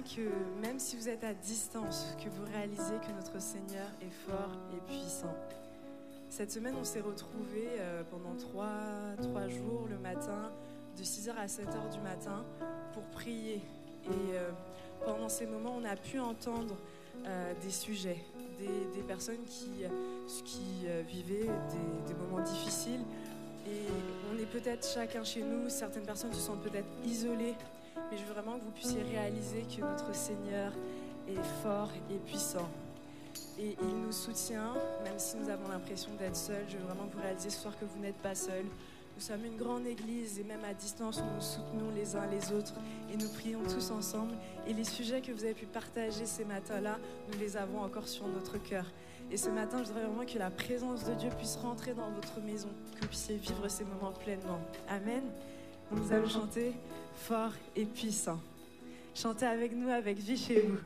que même si vous êtes à distance, que vous réalisez que notre Seigneur est fort et puissant. Cette semaine, on s'est retrouvés euh, pendant trois, jours le matin, de 6h à 7h du matin, pour prier. Et euh, pendant ces moments, on a pu entendre des sujets, des, personnes qui, euh, vivaient des, moments difficiles. Et on est peut-être chacun chez nous, certaines personnes se sentent peut-être isolées, mais je veux vraiment que vous puissiez réaliser que notre Seigneur est fort et puissant. Et il nous soutient, même si nous avons l'impression d'être seuls. Je veux vraiment que vous réaliser ce soir que vous n'êtes pas seuls. Nous sommes une grande église et même à distance, nous nous soutenons les uns les autres et nous prions tous ensemble. Et les sujets que vous avez pu partager ces matins-là, nous les avons encore sur notre cœur. Et ce matin, je voudrais vraiment que la présence de Dieu puisse rentrer dans votre maison, que vous puissiez vivre ces moments pleinement. Amen. Nous allons chanter fort et puissant. Chantez avec nous, avec vie chez vous.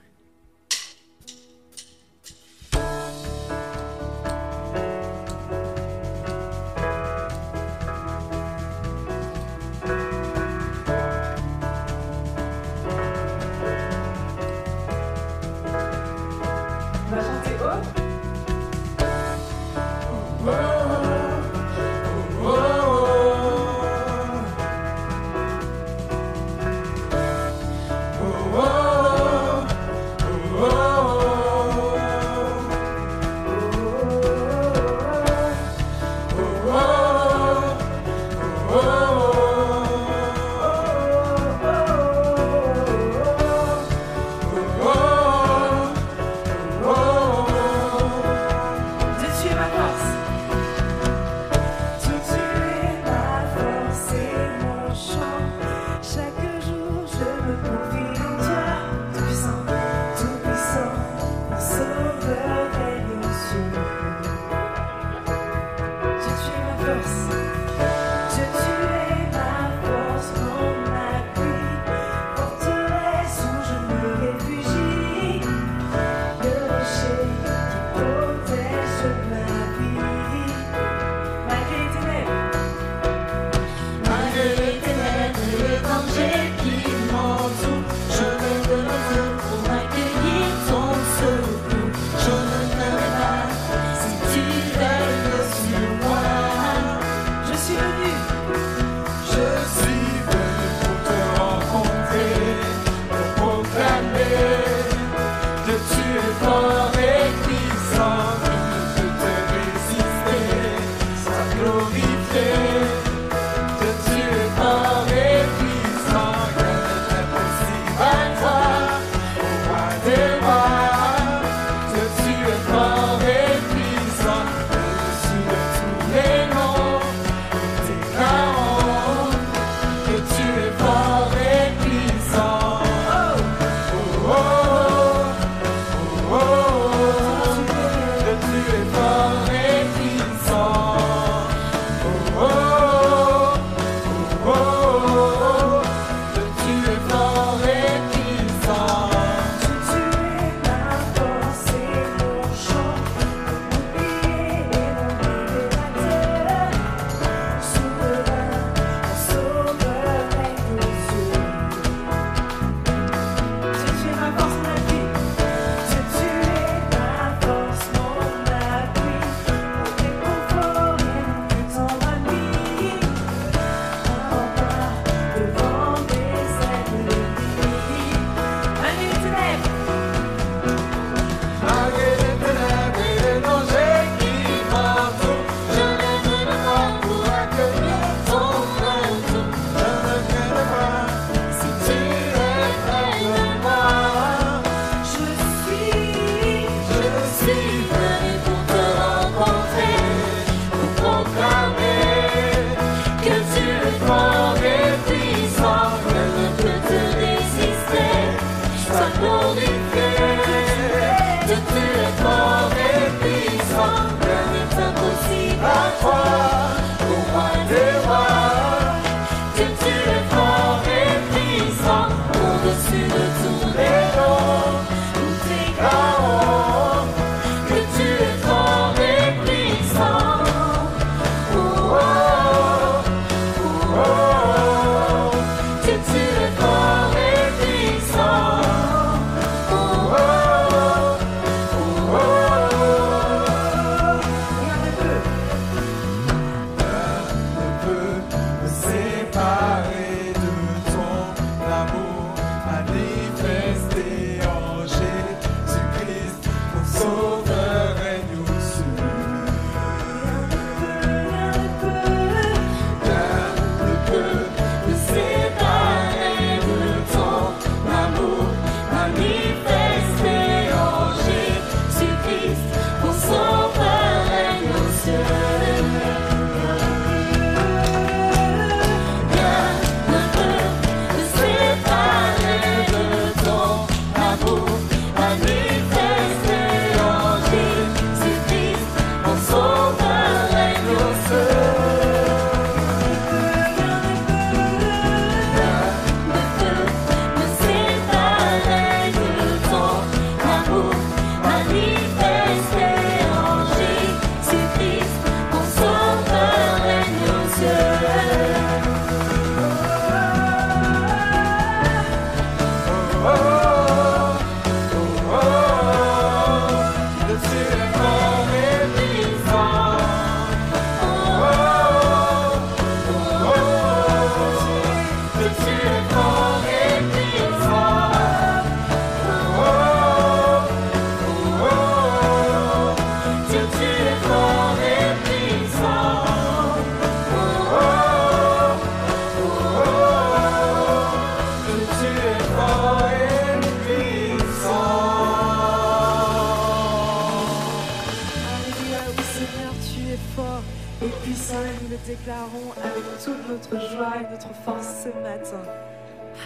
Notre joie et notre force ce matin.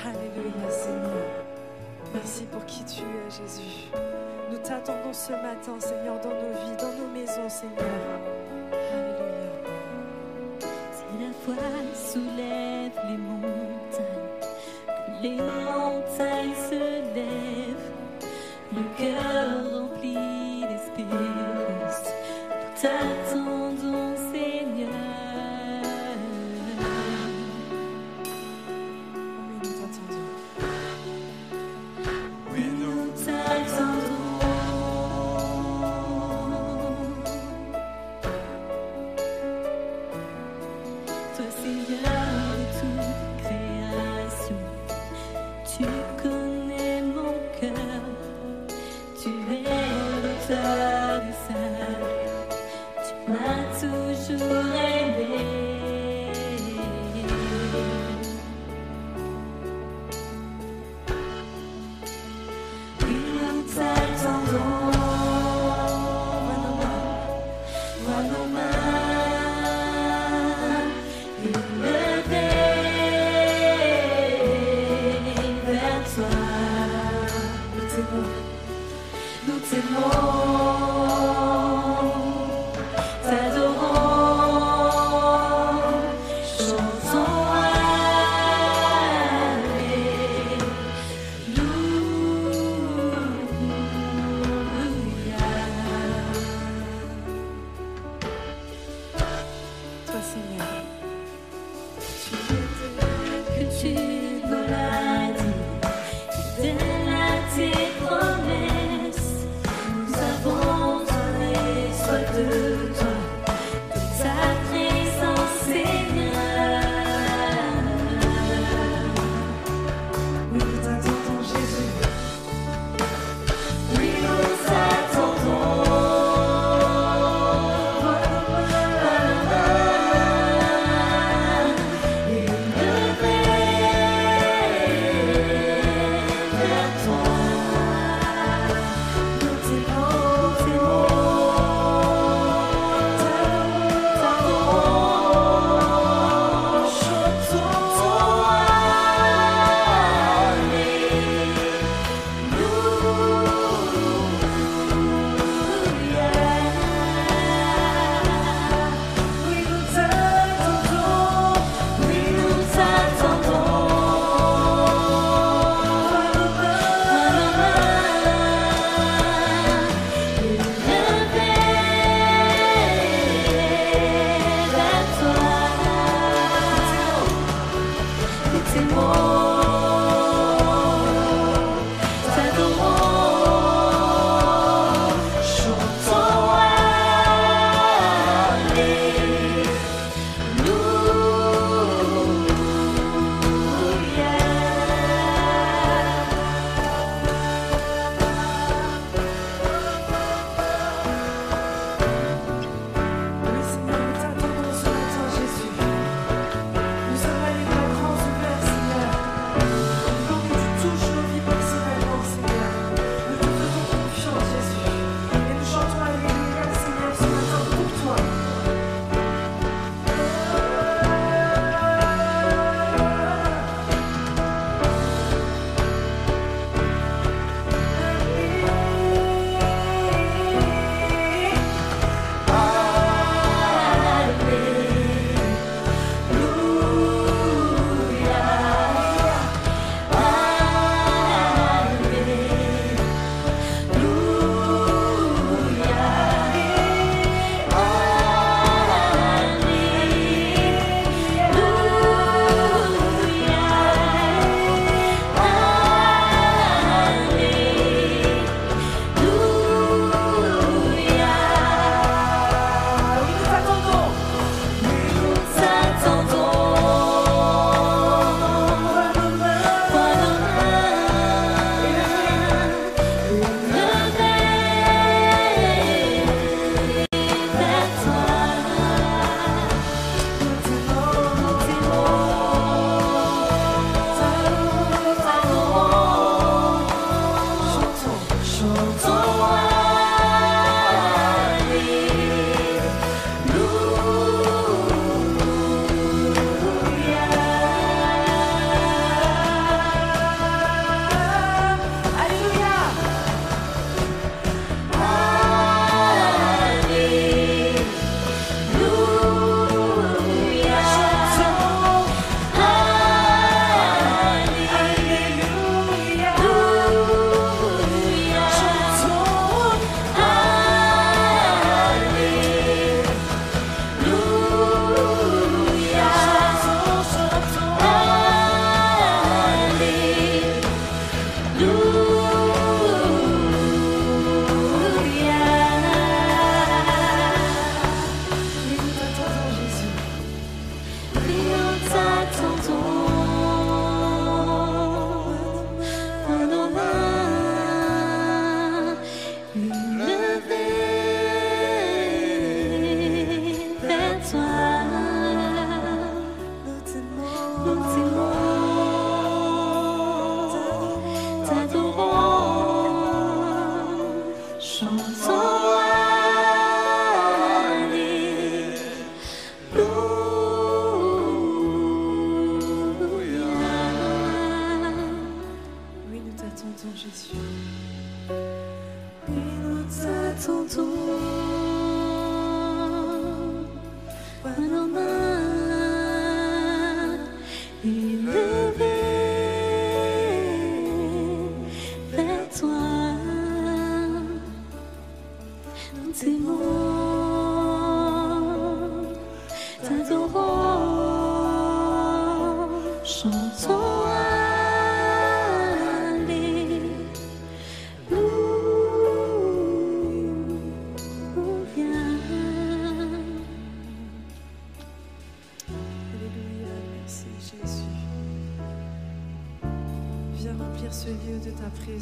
Alléluia Seigneur. Merci pour qui tu es Jésus. Nous t'attendons ce matin Seigneur dans nos vies, dans nos maisons Seigneur. Alléluia. Si la foi soulève les montagnes, les montagnes se lèvent, le cœur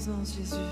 présence, Jésus.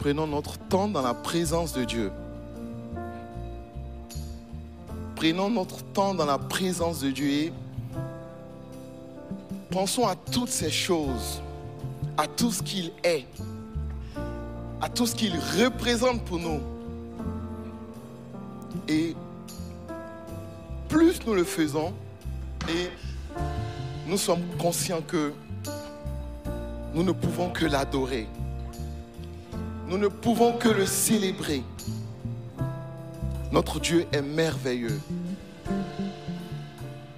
prenons notre temps dans la présence de Dieu. Prenons notre temps dans la présence de Dieu et pensons à toutes ces choses, à tout ce qu'il est, à tout ce qu'il représente pour nous. Et plus nous le faisons, et nous sommes conscients que nous ne pouvons que l'adorer. Nous ne pouvons que le célébrer. Notre Dieu est merveilleux.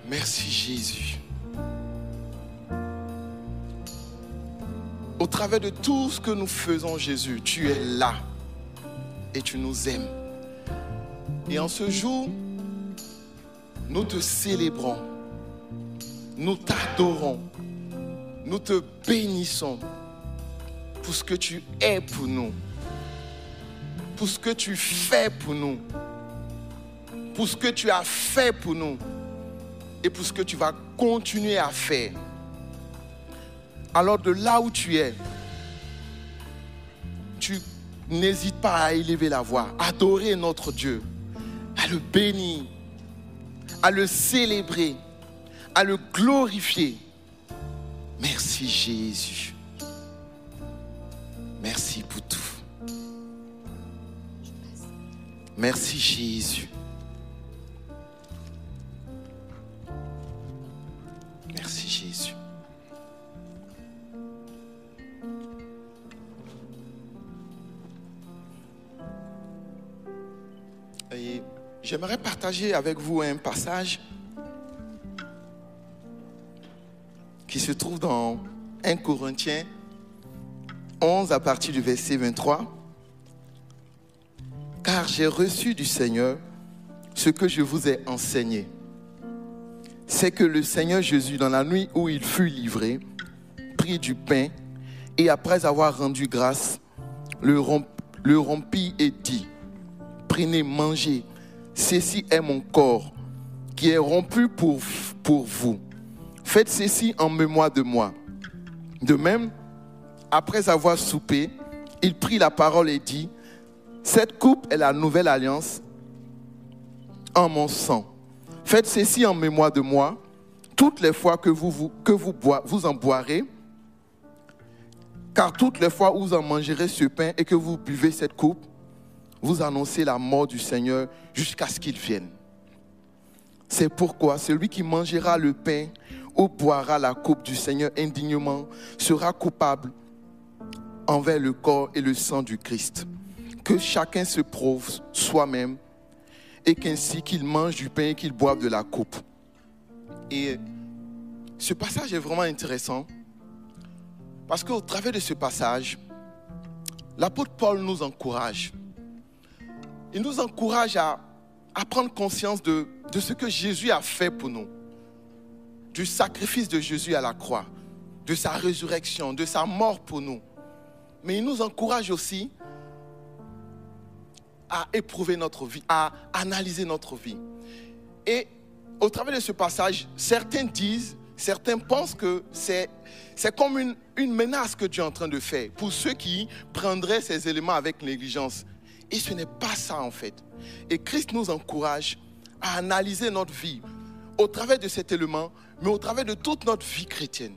Merci Jésus. Au travers de tout ce que nous faisons, Jésus, tu es là et tu nous aimes. Et en ce jour, nous te célébrons, nous t'adorons, nous te bénissons pour ce que tu es pour nous, pour ce que tu fais pour nous, pour ce que tu as fait pour nous et pour ce que tu vas continuer à faire. Alors de là où tu es, tu n'hésites pas à élever la voix, adorer notre Dieu, à le bénir, à le célébrer, à le glorifier. Merci Jésus. Merci pour tout. Merci Jésus. Merci Jésus. Et j'aimerais partager avec vous un passage qui se trouve dans 1 Corinthiens 11 à partir du verset 23. Car j'ai reçu du Seigneur ce que je vous ai enseigné. C'est que le Seigneur Jésus, dans la nuit où il fut livré, prit du pain et après avoir rendu grâce, le, romp- le rompit et dit, prenez, mangez, ceci est mon corps qui est rompu pour, pour vous. Faites ceci en mémoire de moi. De même, après avoir soupé, il prit la parole et dit, cette coupe est la nouvelle alliance en mon sang. Faites ceci en mémoire de moi, toutes les fois que vous, en boirez, car toutes les fois où vous en mangerez ce pain et que vous buvez cette coupe, vous annoncez la mort du Seigneur jusqu'à ce qu'il vienne. C'est pourquoi celui qui mangera le pain ou boira la coupe du Seigneur indignement sera coupable envers le corps et le sang du Christ. Que chacun se prouve soi-même et qu'ainsi qu'il mange du pain et qu'il boive de la coupe. Et ce passage est vraiment intéressant parce qu'au travers de ce passage, l'apôtre Paul nous encourage. Il nous encourage à, prendre conscience de ce que Jésus a fait pour nous, du sacrifice de Jésus à la croix, de sa résurrection, de sa mort pour nous. Mais il nous encourage aussi à éprouver notre vie, à analyser notre vie. Et au travers de ce passage, certains disent, certains pensent que c'est, c'est comme une, une menace que Dieu est en train de faire pour ceux qui prendraient ces éléments avec négligence. Et ce n'est pas ça en fait. Et Christ nous encourage à analyser notre vie au travers de cet élément, mais au travers de toute notre vie chrétienne.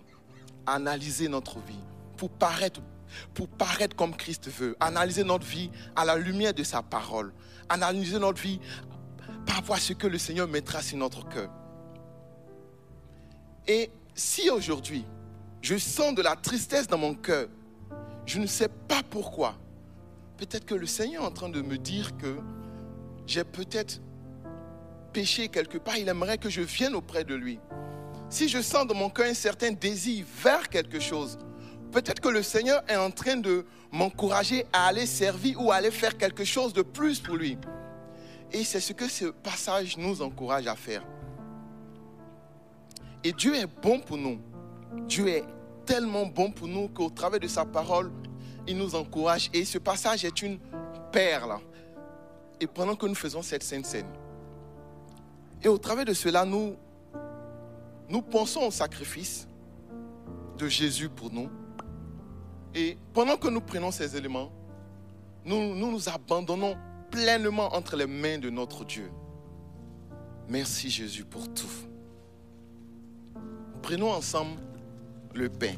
Analyser notre vie pour paraître, pour paraître comme Christ veut. Analyser notre vie à la lumière de sa parole. Analyser notre vie par rapport à ce que le Seigneur mettra sur notre cœur. Et si aujourd'hui, je sens de la tristesse dans mon cœur, je ne sais pas pourquoi. Peut-être que le Seigneur est en train de me dire que j'ai peut-être péché quelque part. Il aimerait que je vienne auprès de lui. Si je sens dans mon cœur un certain désir vers quelque chose, peut-être que le Seigneur est en train de m'encourager à aller servir ou à aller faire quelque chose de plus pour lui. Et c'est ce que ce passage nous encourage à faire. Et Dieu est bon pour nous. Dieu est tellement bon pour nous qu'au travers de sa parole, il nous encourage. Et ce passage est une perle. Et pendant que nous faisons cette sainte scène, et au travers de cela, nous, nous pensons au sacrifice de Jésus pour nous. Et pendant que nous prenons ces éléments, nous nous, abandonnons pleinement entre les mains de notre Dieu. Merci Jésus pour tout. Prenons ensemble le pain.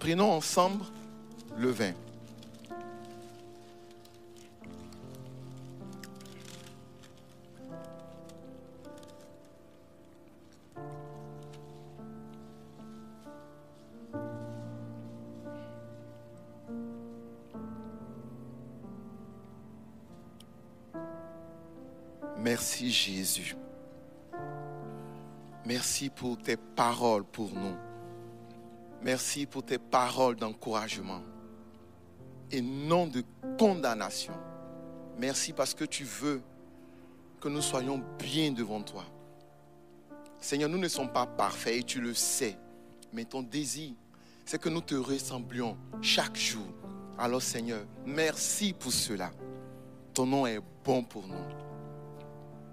Prenons ensemble le vin. Merci Jésus. Merci pour tes paroles pour nous. Merci pour tes paroles d'encouragement et non de condamnation. Merci parce que tu veux que nous soyons bien devant toi. Seigneur, nous ne sommes pas parfaits et tu le sais. Mais ton désir, c'est que nous te ressemblions chaque jour. Alors Seigneur, merci pour cela. Ton nom est bon pour nous.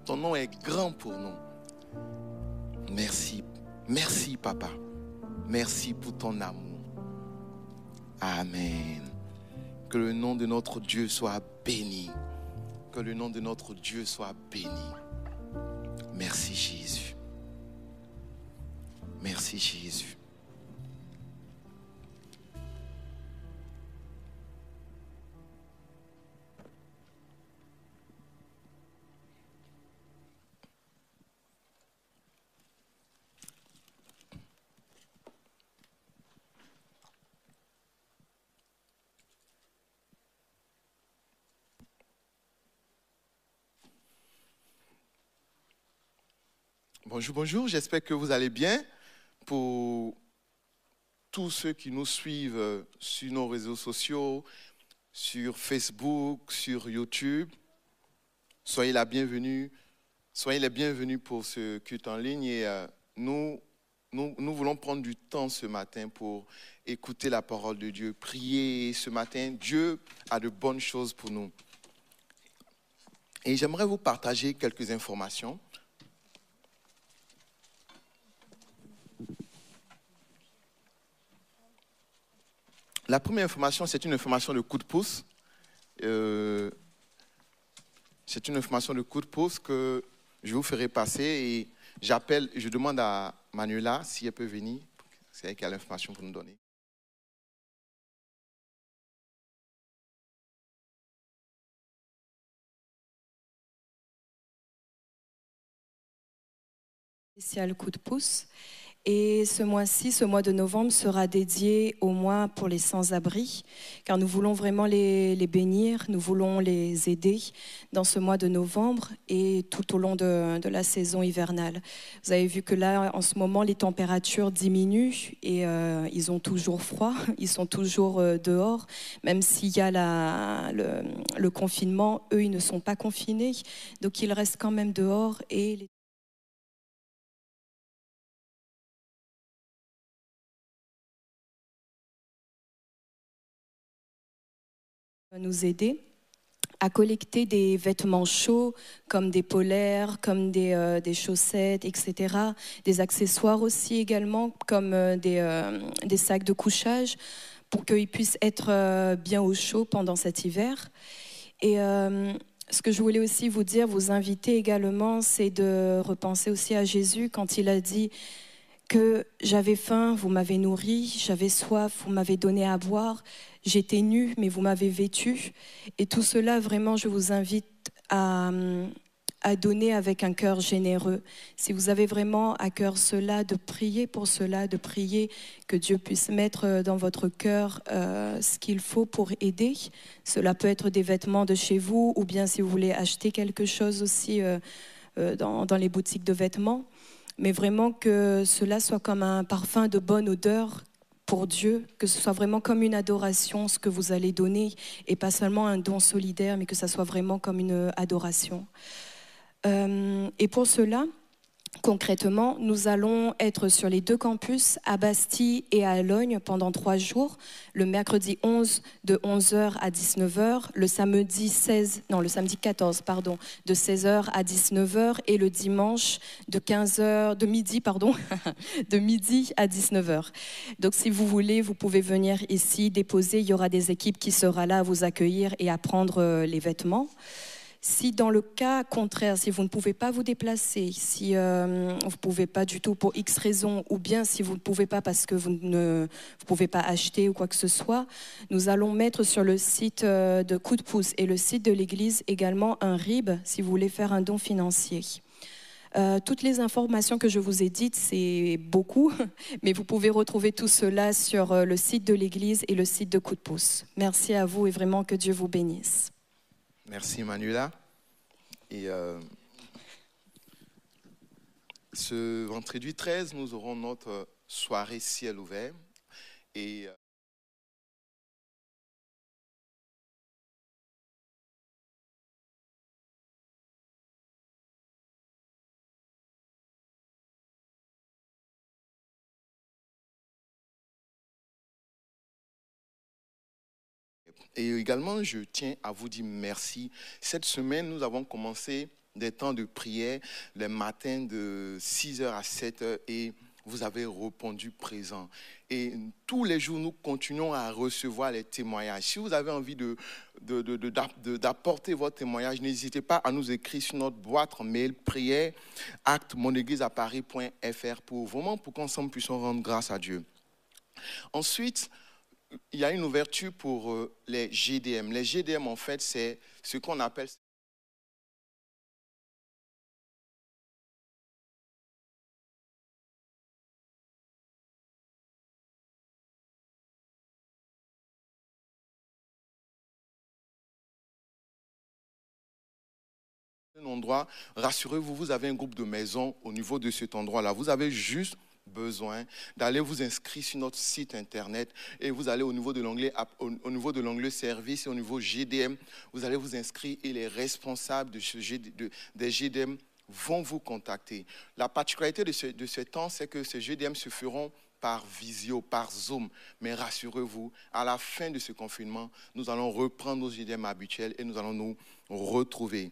Ton nom est grand pour nous. Merci. Merci, Papa. Merci pour ton amour. Amen. Que le nom de notre Dieu soit béni. Que le nom de notre Dieu soit béni. Merci Jésus. Merci Jésus. Bonjour, bonjour, j'espère que vous allez bien. Pour tous ceux qui nous suivent sur nos réseaux sociaux, sur Facebook, sur YouTube, soyez la bienvenue. Soyez les bienvenus pour ce culte en ligne et euh, nous, nous, nous voulons prendre du temps ce matin pour écouter la parole de Dieu, prier ce matin. Dieu a de bonnes choses pour nous. Et j'aimerais vous partager quelques informations. La première information, c'est une information de coup de pouce. Euh, c'est une information de coup de pouce que je vous ferai passer et j'appelle, je demande à Manuela si elle peut venir. C'est elle qui a l'information pour nous donner. spécial coup de pouce. Et ce mois-ci, ce mois de novembre, sera dédié au mois pour les sans-abri, car nous voulons vraiment les, bénir, nous voulons les aider dans ce mois de novembre et tout au long de, la saison hivernale. Vous avez vu que là, en ce moment, les températures diminuent et euh, ils ont toujours froid, ils sont toujours euh, dehors, même s'il y a le, le confinement, eux, ils ne sont pas confinés, donc ils restent quand même dehors et les nous aider à collecter des vêtements chauds comme des polaires, comme des, euh, des chaussettes, etc. Des accessoires aussi également comme euh, des, euh, des sacs de couchage pour qu'ils puissent être bien au chaud pendant cet hiver. Et ce que je voulais aussi vous dire, vous inviter également, c'est de repenser aussi à Jésus quand il a dit que j'avais faim, vous m'avez nourri, j'avais soif, vous m'avez donné à boire, j'étais nu, mais vous m'avez vêtu. Et tout cela, vraiment, je vous invite à, donner avec un cœur généreux. Si vous avez vraiment à cœur cela, de prier pour cela, de prier que Dieu puisse mettre dans votre cœur euh, ce qu'il faut pour aider. Cela peut être des vêtements de chez vous, ou bien si vous voulez acheter quelque chose aussi euh, euh, dans les boutiques de vêtements mais vraiment que cela soit comme un parfum de bonne odeur pour Dieu, que ce soit vraiment comme une adoration, ce que vous allez donner, et pas seulement un don solidaire, mais que ça soit vraiment comme une adoration. Euh, et pour cela, concrètement, nous allons être sur les deux campus, à Bastille et à Logne, pendant trois jours. Le mercredi 11 de 11h à 19h, le samedi 16, non, le samedi 14, pardon, de 16h à 19h et le dimanche de 15h, de midi, pardon, de midi à 19h. Donc, si vous voulez, vous pouvez venir ici déposer. Il y aura des équipes qui seront là à vous accueillir et à prendre euh, les vêtements. Si dans le cas contraire, si vous ne pouvez pas vous déplacer, si euh, vous ne pouvez pas du tout pour X raison, ou bien si vous ne pouvez pas parce que vous ne pouvez pas acheter ou quoi que ce soit, nous allons mettre sur le site euh, de Coup de pouce et le site de l'Église également un RIB si vous voulez faire un don financier. Euh, toutes les informations que je vous ai dites, c'est beaucoup, mais vous pouvez retrouver tout cela sur le site de l'Église et le site de Coup de pouce. Merci à vous et vraiment que Dieu vous bénisse. Merci Manuela. Et euh, ce vendredi 13, nous aurons notre soirée ciel ouvert. Euh, Et également, je tiens à vous dire merci. Cette semaine, nous avons commencé des temps de prière les matins de 6h à 7h et vous avez répondu présent. Et tous les jours, nous continuons à recevoir les témoignages. Si vous avez envie de, de- de- de- d'app- de- d'apporter votre témoignage, n'hésitez pas à nous écrire sur notre boîte mail prière acte à Paris.fr pour vraiment pour qu'ensemble puissions rendre grâce à Dieu. Ensuite, il y a une ouverture pour euh, les GDM. Les GDM, en fait, c'est ce qu'on appelle un endroit, rassurez-vous, vous avez un groupe de maisons au niveau de cet endroit-là. Vous avez juste besoin d'aller vous inscrire sur notre site internet et vous allez au niveau de l'onglet au, au niveau de l'onglet service et au niveau GDM, vous allez vous inscrire et les responsables de ce de- des GDM vont vous contacter. La particularité de ce, de ce temps, c'est que ces GDM se feront par visio, par Zoom. Mais rassurez-vous, à la fin de ce confinement, nous allons reprendre nos GDM habituels et nous allons nous retrouver.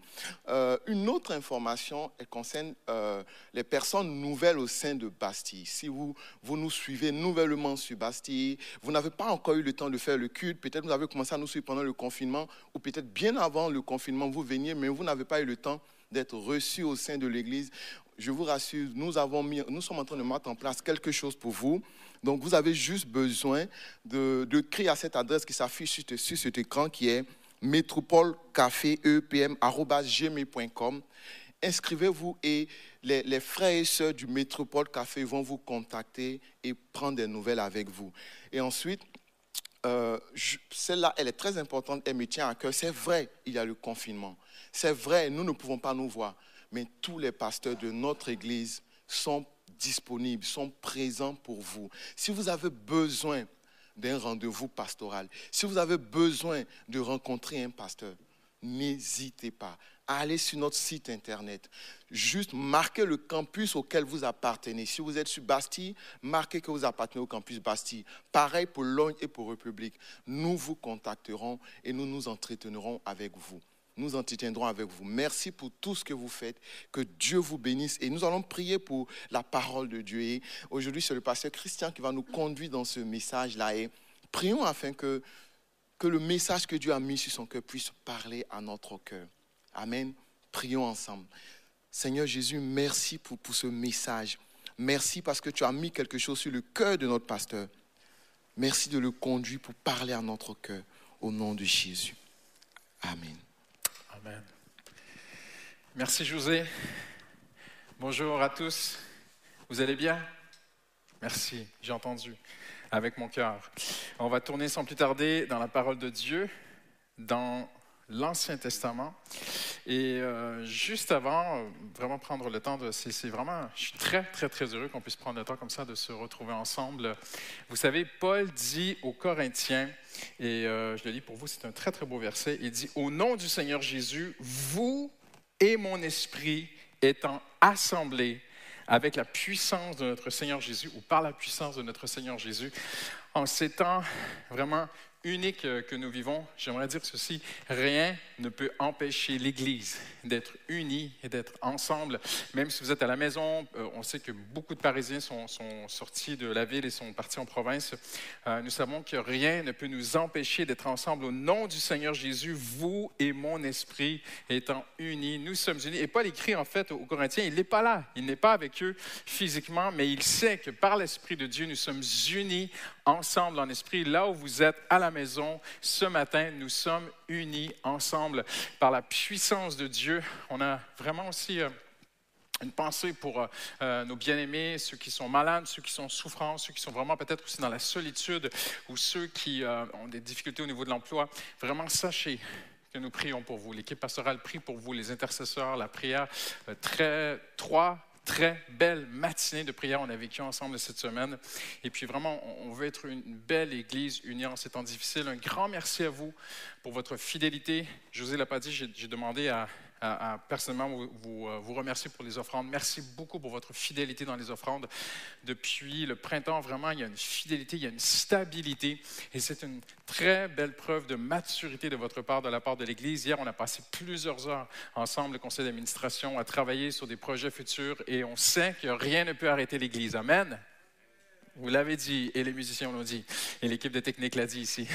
Euh, une autre information elle concerne euh, les personnes nouvelles au sein de Bastille. Si vous, vous nous suivez nouvellement sur Bastille, vous n'avez pas encore eu le temps de faire le culte, peut-être vous avez commencé à nous suivre pendant le confinement, ou peut-être bien avant le confinement, vous veniez, mais vous n'avez pas eu le temps d'être reçu au sein de l'Église. Je vous rassure, nous, sommes en train de mettre en place quelque chose pour vous. Donc, vous avez juste besoin de, de à cette adresse qui s'affiche sur, ce- sur cet écran qui est métropolcafé.epm.gmail.com. Inscrivez-vous et les, frères et sœurs du Métropole Café vont vous contacter et prendre des nouvelles avec vous. Et ensuite, euh, celle-là, elle est très importante, elle me tient à cœur. C'est vrai, il y a le confinement. C'est vrai, nous ne pouvons pas nous voir. Mais tous les pasteurs de notre Église sont disponibles, sont présents pour vous. Si vous avez besoin d'un rendez-vous pastoral, si vous avez besoin de rencontrer un pasteur, n'hésitez pas à aller sur notre site internet. Juste marquez le campus auquel vous appartenez. Si vous êtes sur Bastille, marquez que vous appartenez au campus Bastille. Pareil pour Logne et pour République. Nous vous contacterons et nous nous entretiendrons avec vous. Nous entretiendrons avec vous. Merci pour tout ce que vous faites. Que Dieu vous bénisse. Et nous allons prier pour la parole de Dieu. Et aujourd'hui, c'est le pasteur Christian qui va nous conduire dans ce message-là. Et prions afin que que le message que Dieu a mis sur son cœur puisse parler à notre cœur. Amen. Prions ensemble. Seigneur Jésus, merci pour, pour ce message. Merci parce que tu as mis quelque chose sur le cœur de notre pasteur. Merci de le conduire pour parler à notre cœur. Au nom de Jésus. Amen. Merci José. Bonjour à tous. Vous allez bien? Merci, j'ai entendu avec mon cœur. On va tourner sans plus tarder dans la parole de Dieu, dans l'Ancien Testament. Et euh, juste avant, euh, vraiment prendre le temps de... C'est vraiment... Je suis très, très, très heureux qu'on puisse prendre le temps comme ça de se retrouver ensemble. Vous savez, Paul dit aux Corinthiens, et euh, je le lis pour vous, c'est un très, très beau verset, il dit, Au nom du Seigneur Jésus, vous et mon esprit étant assemblés avec la puissance de notre Seigneur Jésus, ou par la puissance de notre Seigneur Jésus, en temps vraiment uniques euh, que nous vivons, j'aimerais dire ceci, rien ne peut empêcher l'Église d'être unie et d'être ensemble. Même si vous êtes à la maison, euh, on sait que beaucoup de Parisiens sont, sont sortis de la ville et sont partis en province. Euh, nous savons que rien ne peut nous empêcher d'être ensemble au nom du Seigneur Jésus, vous et mon esprit étant unis. Nous sommes unis. Et Paul écrit en fait aux Corinthiens, il n'est pas là, il n'est pas avec eux physiquement, mais il sait que par l'Esprit de Dieu, nous sommes unis ensemble en esprit. Là où vous êtes à la maison ce matin, nous sommes unis ensemble par la puissance de Dieu. On a vraiment aussi... euh, une pensée pour euh, euh, nos bien-aimés, ceux qui sont malades, ceux qui sont souffrants, ceux qui sont vraiment peut-être aussi dans la solitude ou ceux qui ont des difficultés au niveau de l'emploi. Vraiment, sachez que nous prions pour vous. L'équipe pastorale prie pour vous, les intercesseurs, la prière. très, trois très belle matinée de prière on a vécu ensemble cette semaine. Et puis vraiment, on veut être une belle église unie en ces temps difficiles. Un grand merci à vous pour votre fidélité. José l'a pas dit, j'ai demandé à personnellement vous, vous, euh, vous remercier pour les offrandes. Merci beaucoup pour votre fidélité dans les offrandes. Depuis le printemps, vraiment, il y a une fidélité, il y a une stabilité. Et c'est une très belle preuve de maturité de votre part, de la part de l'Église. Hier, on a passé plusieurs heures ensemble, le conseil d'administration, à travailler sur des projets futurs. Et on sait que rien ne peut arrêter l'Église. Amen. Vous l'avez dit, et les musiciens l'ont dit, et l'équipe de technique l'a dit ici.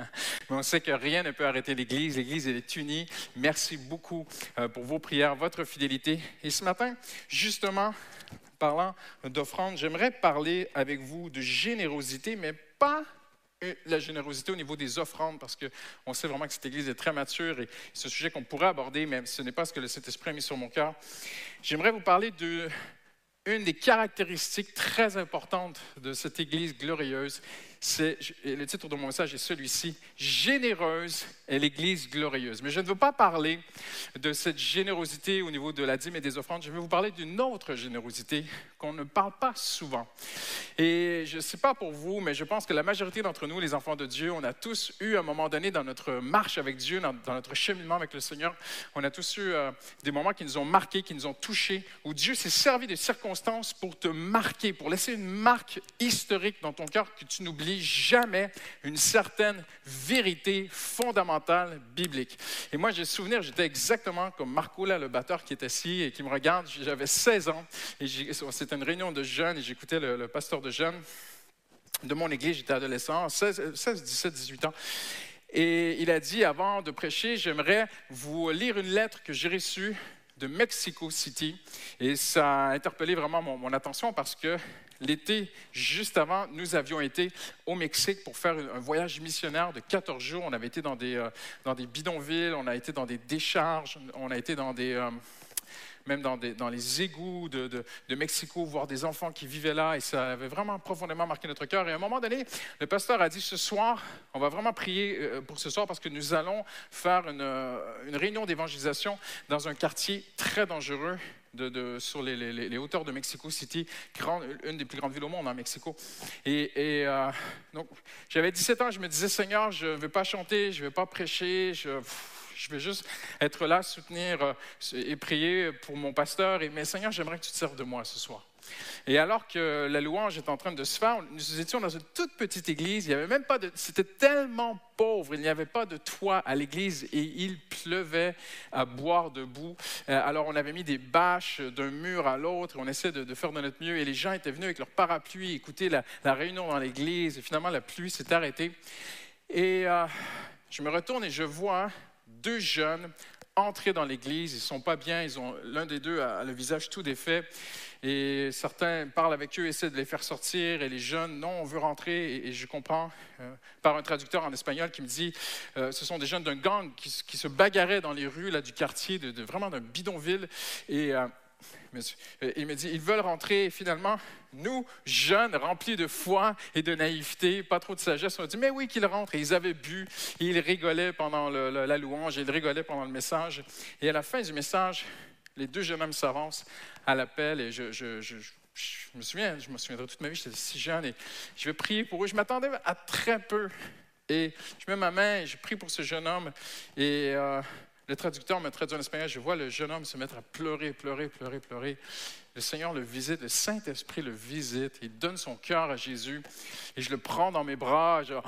Mais on sait que rien ne peut arrêter l'Église. L'Église, est unie. Merci beaucoup euh, pour vos prières, votre fidélité. Et ce matin, justement, parlant d'offrande, j'aimerais parler avec vous de générosité, mais pas euh, la générosité au niveau des offrandes, parce qu'on sait vraiment que cette Église est très mature et c'est un sujet qu'on pourrait aborder, mais ce n'est pas ce que le Saint-Esprit a mis sur mon cœur. J'aimerais vous parler de une des caractéristiques très importantes de cette Église glorieuse, le titre de mon message est celui-ci, Généreuse est l'Église glorieuse. Mais je ne veux pas parler de cette générosité au niveau de la dîme et des offrandes, je vais vous parler d'une autre générosité qu'on ne parle pas souvent. Et je ne sais pas pour vous, mais je pense que la majorité d'entre nous, les enfants de Dieu, on a tous eu à un moment donné dans notre marche avec Dieu, dans, notre cheminement avec le Seigneur, on a tous eu euh, des moments qui nous ont marqués, qui nous ont touchés, où Dieu s'est servi de circonstances pour te marquer, pour laisser une marque historique dans ton cœur que tu n'oublies jamais une certaine vérité fondamentale biblique. Et moi, j'ai souvenir, j'étais exactement comme Marco, là, le batteur qui est assis et qui me regarde. J'avais 16 ans et c'était une réunion de jeunes et j'écoutais le, pasteur de jeunes de mon église, j'étais adolescent, 16, 16, 17, 18 ans. Et il a dit, avant de prêcher, j'aimerais vous lire une lettre que j'ai reçue de Mexico City. Et ça a interpellé vraiment mon attention parce que l'été, juste avant, nous avions été au Mexique pour faire un voyage missionnaire de 14 jours. On avait été dans des, euh, dans des bidonvilles, on a été dans des décharges, on a été dans des... euh, même dans, les égouts de, de- Mexico, voir des enfants qui vivaient là, et ça avait vraiment profondément marqué notre cœur. Et à un moment donné, le pasteur a dit, ce soir, on va vraiment prier euh, pour ce soir parce que nous allons faire une, une réunion d'évangélisation dans un quartier très dangereux. Sur les, hauteurs de Mexico City, une des plus grandes villes au monde, en Mexico. Et, euh, donc, j'avais 17 ans, je me disais, Seigneur, je ne vais pas chanter, je ne vais pas prêcher, je vais juste être là, soutenir euh, et prier pour mon pasteur. Et, mais Seigneur, j'aimerais que tu te serves de moi ce soir. Et alors que la louange est en train de se faire, nous étions dans une toute petite église. Il y avait même pas de, c'était tellement pauvre. Il n'y avait pas de toit à l'église et il pleuvait à boire debout. Euh, alors on avait mis des bâches d'un mur à l'autre. On essayait de, faire de notre mieux et les gens étaient venus avec leur parapluie écouter la, la réunion dans l'église. Et finalement la pluie s'est arrêtée. Et euh, je me retourne et je vois deux jeunes entrer dans l'église. Ils sont pas bien. Ils ont l'un des deux a le visage tout défait. Et certains parlent avec eux, essaient de les faire sortir. Et les jeunes, non, on veut rentrer. Et, je comprends euh, par un traducteur en espagnol qui me dit, euh, ce sont des jeunes d'un gang qui, se- bagarraient dans les rues là, du quartier, de, vraiment d'un bidonville. Et euh, il me dit, ils veulent rentrer. Finalement, nous, jeunes, remplis de foi et de naïveté, pas trop de sagesse, on a dit, mais oui, qu'ils rentrent. Et ils avaient bu, ils rigolaient pendant la louange, ils rigolaient pendant le message. Et à la fin du message, les deux jeunes hommes s'avancent à l'appel, et je me souviens, je me souviendrai toute ma vie, j'étais si jeune, et je vais prier pour eux. Je m'attendais à très peu. Et je mets ma main et je prie pour ce jeune homme. Et euh, le traducteur me traduit en espagnol. Je vois le jeune homme se mettre à pleurer, pleurer, pleurer, pleurer. Le Seigneur le visite, le Saint-Esprit le visite. Il donne son cœur à Jésus. Et je le prends dans mes bras. Oh,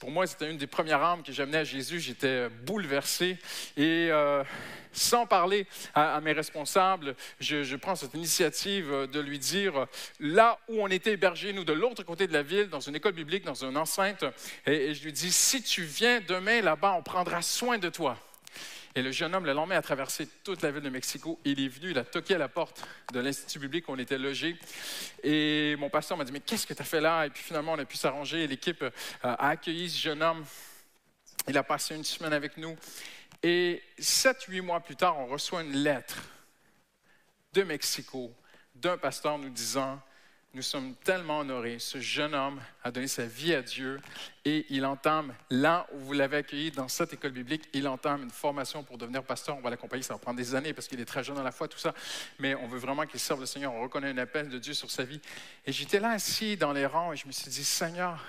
pour moi, c'était une des premières âmes que j'amenais à Jésus. J'étais bouleversé. Et euh, sans parler à, mes responsables, je, prends cette initiative de lui dire, là où on était hébergés, nous, de l'autre côté de la ville, dans une école biblique, dans une enceinte, et je lui dis, si tu viens demain là-bas, on prendra soin de toi. Et le jeune homme, le lendemain, a traversé toute la ville de Mexico. Il est venu, il a toqué à la porte de l'Institut biblique où on était logé. Et mon pasteur m'a dit, mais qu'est-ce que tu as fait là? Et puis finalement, on a pu s'arranger. L'équipe euh, a accueilli ce jeune homme. Il a passé une semaine avec nous. Et sept, huit mois plus tard, on reçoit une lettre de Mexico d'un pasteur nous disant, nous sommes tellement honorés. Ce jeune homme a donné sa vie à Dieu et il entame, là où vous l'avez accueilli, dans cette école biblique, il entame une formation pour devenir pasteur. On va l'accompagner, ça va prendre des années parce qu'il est très jeune à la foi, tout ça. Mais on veut vraiment qu'il serve le Seigneur. On reconnaît un appel de Dieu sur sa vie. Et j'étais là assis dans les rangs et je me suis dit, Seigneur,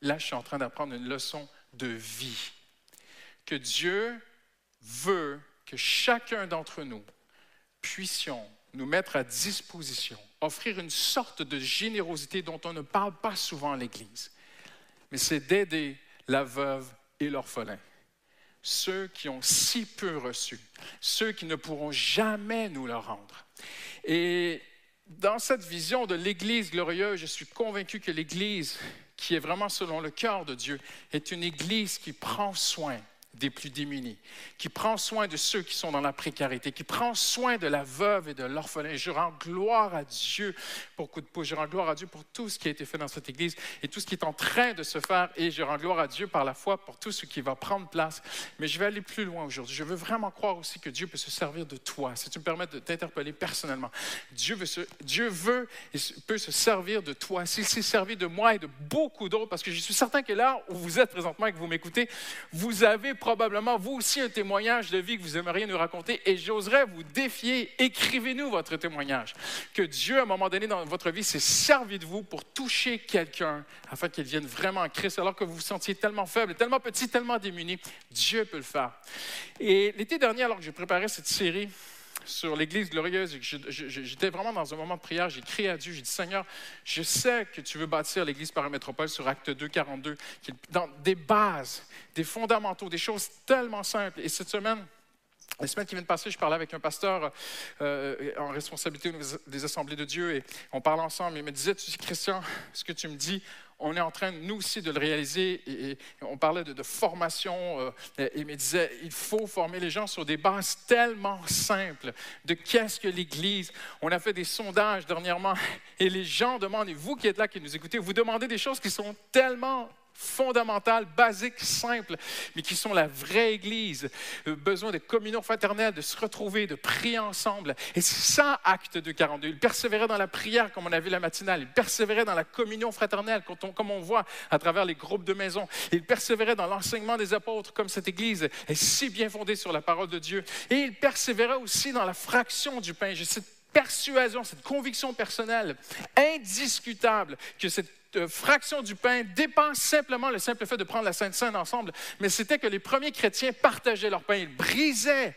là, je suis en train d'apprendre une leçon de vie. Que Dieu veut que chacun d'entre nous puissions nous mettre à disposition, offrir une sorte de générosité dont on ne parle pas souvent à l'Église. Mais c'est d'aider la veuve et l'orphelin, ceux qui ont si peu reçu, ceux qui ne pourront jamais nous le rendre. Et dans cette vision de l'Église glorieuse, je suis convaincu que l'Église, qui est vraiment selon le cœur de Dieu, est une Église qui prend soin des plus démunis, qui prend soin de ceux qui sont dans la précarité, qui prend soin de la veuve et de l'orphelin. Je rends gloire à Dieu pour coup de pouce. Je rends gloire à Dieu pour tout ce qui a été fait dans cette Église et tout ce qui est en train de se faire. Et je rends gloire à Dieu par la foi pour tout ce qui va prendre place. Mais je vais aller plus loin aujourd'hui. Je veux vraiment croire aussi que Dieu peut se servir de toi. Si tu me permets de t'interpeller personnellement, Dieu veut, Dieu veut et peut se servir de toi. S'il s'est servi de moi et de beaucoup d'autres, parce que je suis certain que là où vous êtes présentement et que vous m'écoutez, vous avez probablement, vous aussi, un témoignage de vie que vous aimeriez nous raconter et j'oserais vous défier. Écrivez-nous votre témoignage. Que Dieu, à un moment donné dans votre vie, s'est servi de vous pour toucher quelqu'un afin qu'il vienne vraiment à Christ alors que vous vous sentiez tellement faible, tellement petit, tellement démuni. Dieu peut le faire. Et l'été dernier, alors que je préparais cette série, sur l'Église glorieuse, j'étais vraiment dans un moment de prière, j'ai crié à Dieu, j'ai dit Seigneur, je sais que tu veux bâtir l'Église par métropole sur Acte 2, 42, qui dans des bases, des fondamentaux, des choses tellement simples. Et cette semaine, la semaine qui vient de passer, je parlais avec un pasteur euh, en responsabilité des assemblées de Dieu et on parlait ensemble. Il me disait, tu Christian, ce que tu me dis, on est en train, nous aussi, de le réaliser. Et, on parlait de, de formation. euh, et il me disait, il faut former les gens sur des bases tellement simples de qu'est-ce que l'Église. On a fait des sondages dernièrement et les gens demandent, et vous qui êtes là, qui nous écoutez, vous demandez des choses qui sont tellement fondamentales, basiques, simples, mais qui sont la vraie Église. Euh, besoin de communion fraternelle, de se retrouver, de prier ensemble. Et c'est ça, acte de 42. Il persévérait dans la prière, comme on a vu la matinale. Il persévérait dans la communion fraternelle, comme on voit à travers les groupes de maison. Il persévérait dans l'enseignement des apôtres, comme cette Église est si bien fondée sur la parole de Dieu. Et il persévérait aussi dans la fraction du pain. J'ai cette persuasion, cette conviction personnelle indiscutable que cette fraction du pain dépasse simplement le simple fait de prendre la Sainte Seine ensemble, mais c'était que les premiers chrétiens partageaient leur pain, ils brisaient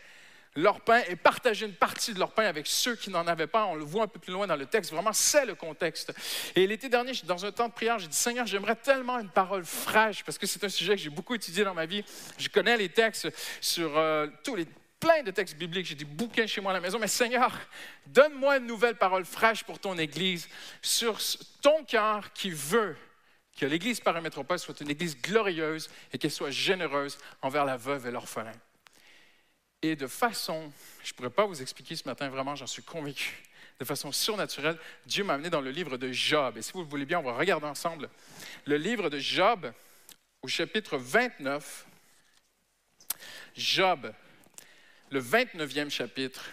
leur pain et partageaient une partie de leur pain avec ceux qui n'en avaient pas. On le voit un peu plus loin dans le texte, vraiment c'est le contexte. Et l'été dernier, dans un temps de prière, j'ai dit Seigneur, j'aimerais tellement une parole fraîche parce que c'est un sujet que j'ai beaucoup étudié dans ma vie. Je connais les textes sur euh, tous les plein de textes bibliques, j'ai des bouquins chez moi à la maison, mais Seigneur, donne-moi une nouvelle parole fraîche pour ton Église sur ton cœur qui veut que l'Église par métropole soit une Église glorieuse et qu'elle soit généreuse envers la veuve et l'orphelin. Et de façon, je ne pourrais pas vous expliquer ce matin, vraiment, j'en suis convaincu, de façon surnaturelle, Dieu m'a amené dans le livre de Job. Et si vous le voulez bien, on va regarder ensemble le livre de Job au chapitre 29. Job, le 29e chapitre.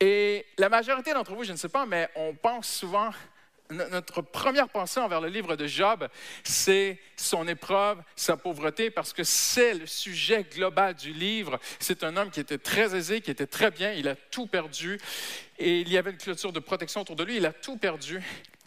Et la majorité d'entre vous, je ne sais pas, mais on pense souvent, no- notre première pensée envers le livre de Job, c'est son épreuve, sa pauvreté, parce que c'est le sujet global du livre. C'est un homme qui était très aisé, qui était très bien, il a tout perdu, et il y avait une clôture de protection autour de lui, il a tout perdu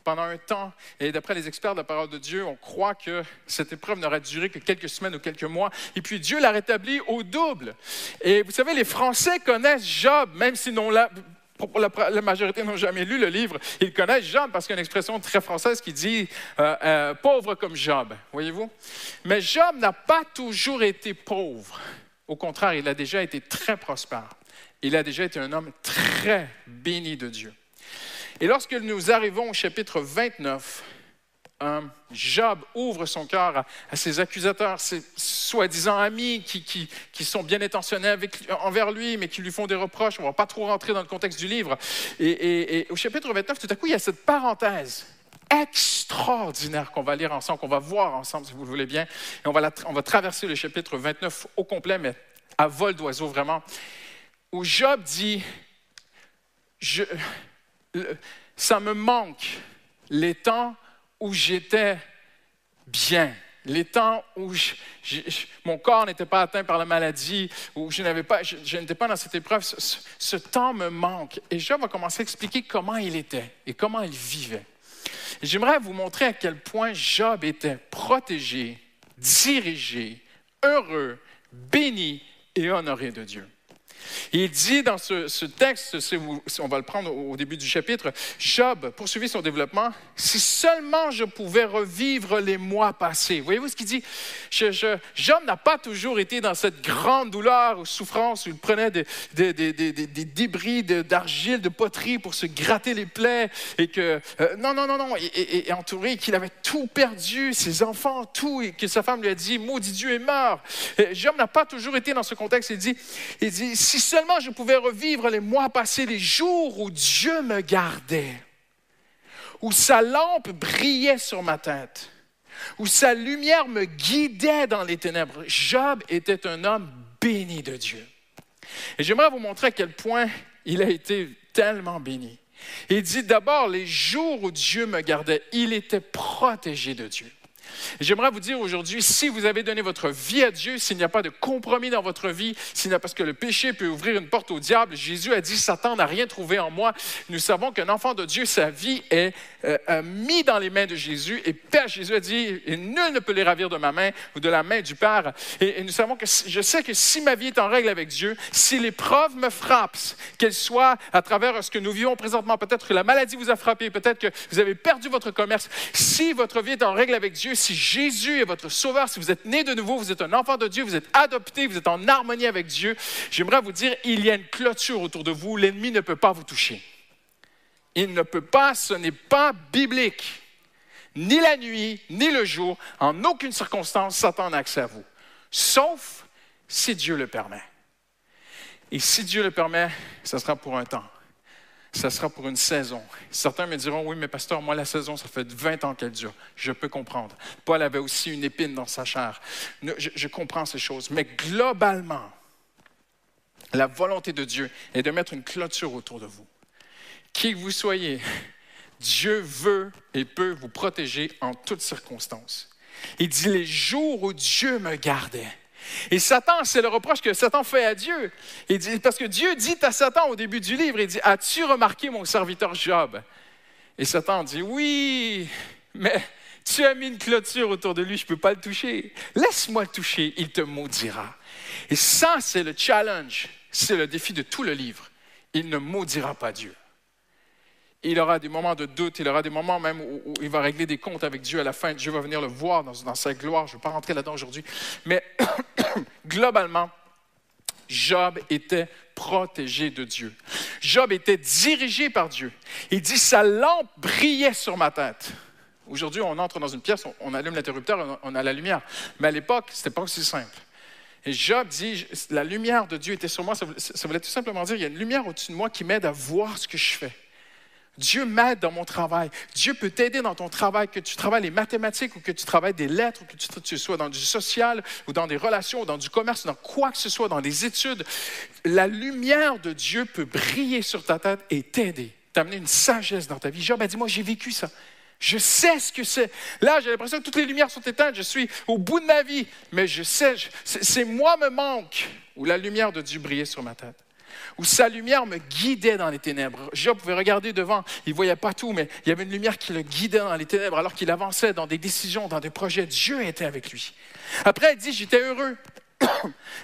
pendant un temps. Et d'après les experts de la parole de Dieu, on croit que cette épreuve n'aurait duré que quelques semaines ou quelques mois. Et puis Dieu l'a rétabli au double. Et vous savez, les Français connaissent Job, même si la majorité n'ont jamais lu le livre. Ils connaissent Job parce qu'il y a une expression très française qui dit euh, euh, pauvre comme Job. Voyez-vous? Mais Job n'a pas toujours été pauvre. Au contraire, il a déjà été très prospère. Il a déjà été un homme très béni de Dieu. Et lorsque nous arrivons au chapitre 29, euh, Job ouvre son cœur à, ses accusateurs, ses soi-disant amis qui, sont bien intentionnés envers lui, mais qui lui font des reproches. On ne va pas trop rentrer dans le contexte du livre. Et, au chapitre 29, tout à coup, il y a cette parenthèse extraordinaire qu'on va lire ensemble, qu'on va voir ensemble, si vous le voulez bien. Et on va, traverser le chapitre 29 au complet, mais à vol d'oiseau vraiment, où Job dit, Je- ça me manque les temps où j'étais bien, les temps où mon corps n'était pas atteint par la maladie, où je n'étais pas dans cette épreuve, ce, ce- temps me manque. Et Job va commencer à expliquer comment il était et comment il vivait. J'aimerais vous montrer à quel point Job était protégé, dirigé, heureux, béni et honoré de Dieu. Il dit dans ce, texte, on va le prendre au, début du chapitre, Job poursuivit son développement. Si seulement je pouvais revivre les mois passés. Voyez-vous ce qu'il dit? Job n'a pas toujours été dans cette grande douleur ou souffrance où il prenait des, débris de- d'argile, de poterie pour se gratter les plaies et que, euh, non, non, non, non, et, et- et entouré, qu'il avait tout perdu, ses enfants, tout, et que sa femme lui a dit, maudit Dieu est mort. Job n'a pas toujours été dans ce contexte. Il dit, il dit, si seulement je pouvais revivre les mois passés, les jours où Dieu me gardait, où sa lampe brillait sur ma tête, où sa lumière me guidait dans les ténèbres. Job était un homme béni de Dieu. Et j'aimerais vous montrer à quel point il a été tellement béni. Il dit d'abord, les jours où Dieu me gardait, il était protégé de Dieu. J'aimerais vous dire aujourd'hui, si vous avez donné votre vie à Dieu, s'il n'y a pas de compromis dans votre vie, s'il n'y a parce que le péché peut ouvrir une porte au diable, Jésus a dit, Satan n'a rien trouvé en moi. Nous savons qu'un enfant de Dieu, sa vie est euh, euh, mis dans les mains de Jésus. Et Père Jésus a dit, et nul ne peut les ravir de ma main ou de la main du Père. Et, nous savons que je sais que si ma vie est en règle avec Dieu, si l'épreuve me frappe, qu'elle soit à travers ce que nous vivons présentement, peut-être que la maladie vous a frappé, peut-être que vous avez perdu votre commerce, si votre vie est en règle avec Dieu, si Jésus est votre sauveur, si vous êtes né de nouveau, vous êtes un enfant de Dieu, vous êtes adopté, vous êtes en harmonie avec Dieu, j'aimerais vous dire, il y a une clôture autour de vous, l'ennemi ne peut pas vous toucher. Il ne peut pas, ce n'est pas biblique. Ni la nuit, ni le jour, en aucune circonstance, Satan n'a accès à vous. Sauf si Dieu le permet. Et si Dieu le permet, ce sera pour un temps. Ça sera pour une saison. Certains me diront, oui, mais pasteur, moi, la saison, ça fait 20 ans qu'elle dure. Je peux comprendre. Paul avait aussi une épine dans sa chair. Je, je comprends ces choses. Mais globalement, la volonté de Dieu est de mettre une clôture autour de vous. Qui que vous soyez, Dieu veut et peut vous protéger en toutes circonstances. Il dit les jours où Dieu me gardait. Et Satan, c'est le reproche que Satan fait à Dieu. Parce que Dieu dit à Satan au début du livre, il dit, as-tu remarqué mon serviteur Job? Et Satan dit, oui, mais tu as mis une clôture autour de lui, je ne peux pas le toucher. Laisse-moi le toucher, il te maudira. Et ça, c'est le challenge, c'est le défi de tout le livre. Il ne maudira pas Dieu. Il aura des moments de doute, il aura des moments même où, il va régler des comptes avec Dieu à la fin. Dieu va venir le voir dans, sa gloire. Je ne vais pas rentrer là-dedans aujourd'hui. Mais globalement, Job était protégé de Dieu. Job était dirigé par Dieu. Il dit, sa lampe brillait sur ma tête. Aujourd'hui, on entre dans une pièce, on, allume l'interrupteur, on, on a la lumière. Mais à l'époque, ce n'était pas aussi simple. Et Job dit, la lumière de Dieu était sur moi. Ça, ça voulait tout simplement dire, il y a une lumière au-dessus de moi qui m'aide à voir ce que je fais. Dieu m'aide dans mon travail. Dieu peut t'aider dans ton travail, que tu travailles les mathématiques ou que tu travailles des lettres, ou que tu, sois dans du social ou dans des relations ou dans du commerce, dans quoi que ce soit, dans des études. La lumière de Dieu peut briller sur ta tête et t'aider, t'amener une sagesse dans ta vie. Job a dit, moi j'ai vécu ça. Je sais ce que c'est. Là, j'ai l'impression que toutes les lumières sont éteintes. Je suis au bout de ma vie. Mais je sais, c'est moi me manque où la lumière de Dieu brillait sur ma tête où sa lumière me guidait dans les ténèbres. Job pouvait regarder devant, il ne voyait pas tout, mais il y avait une lumière qui le guidait dans les ténèbres alors qu'il avançait dans des décisions, dans des projets. Dieu était avec lui. Après, il dit, j'étais heureux.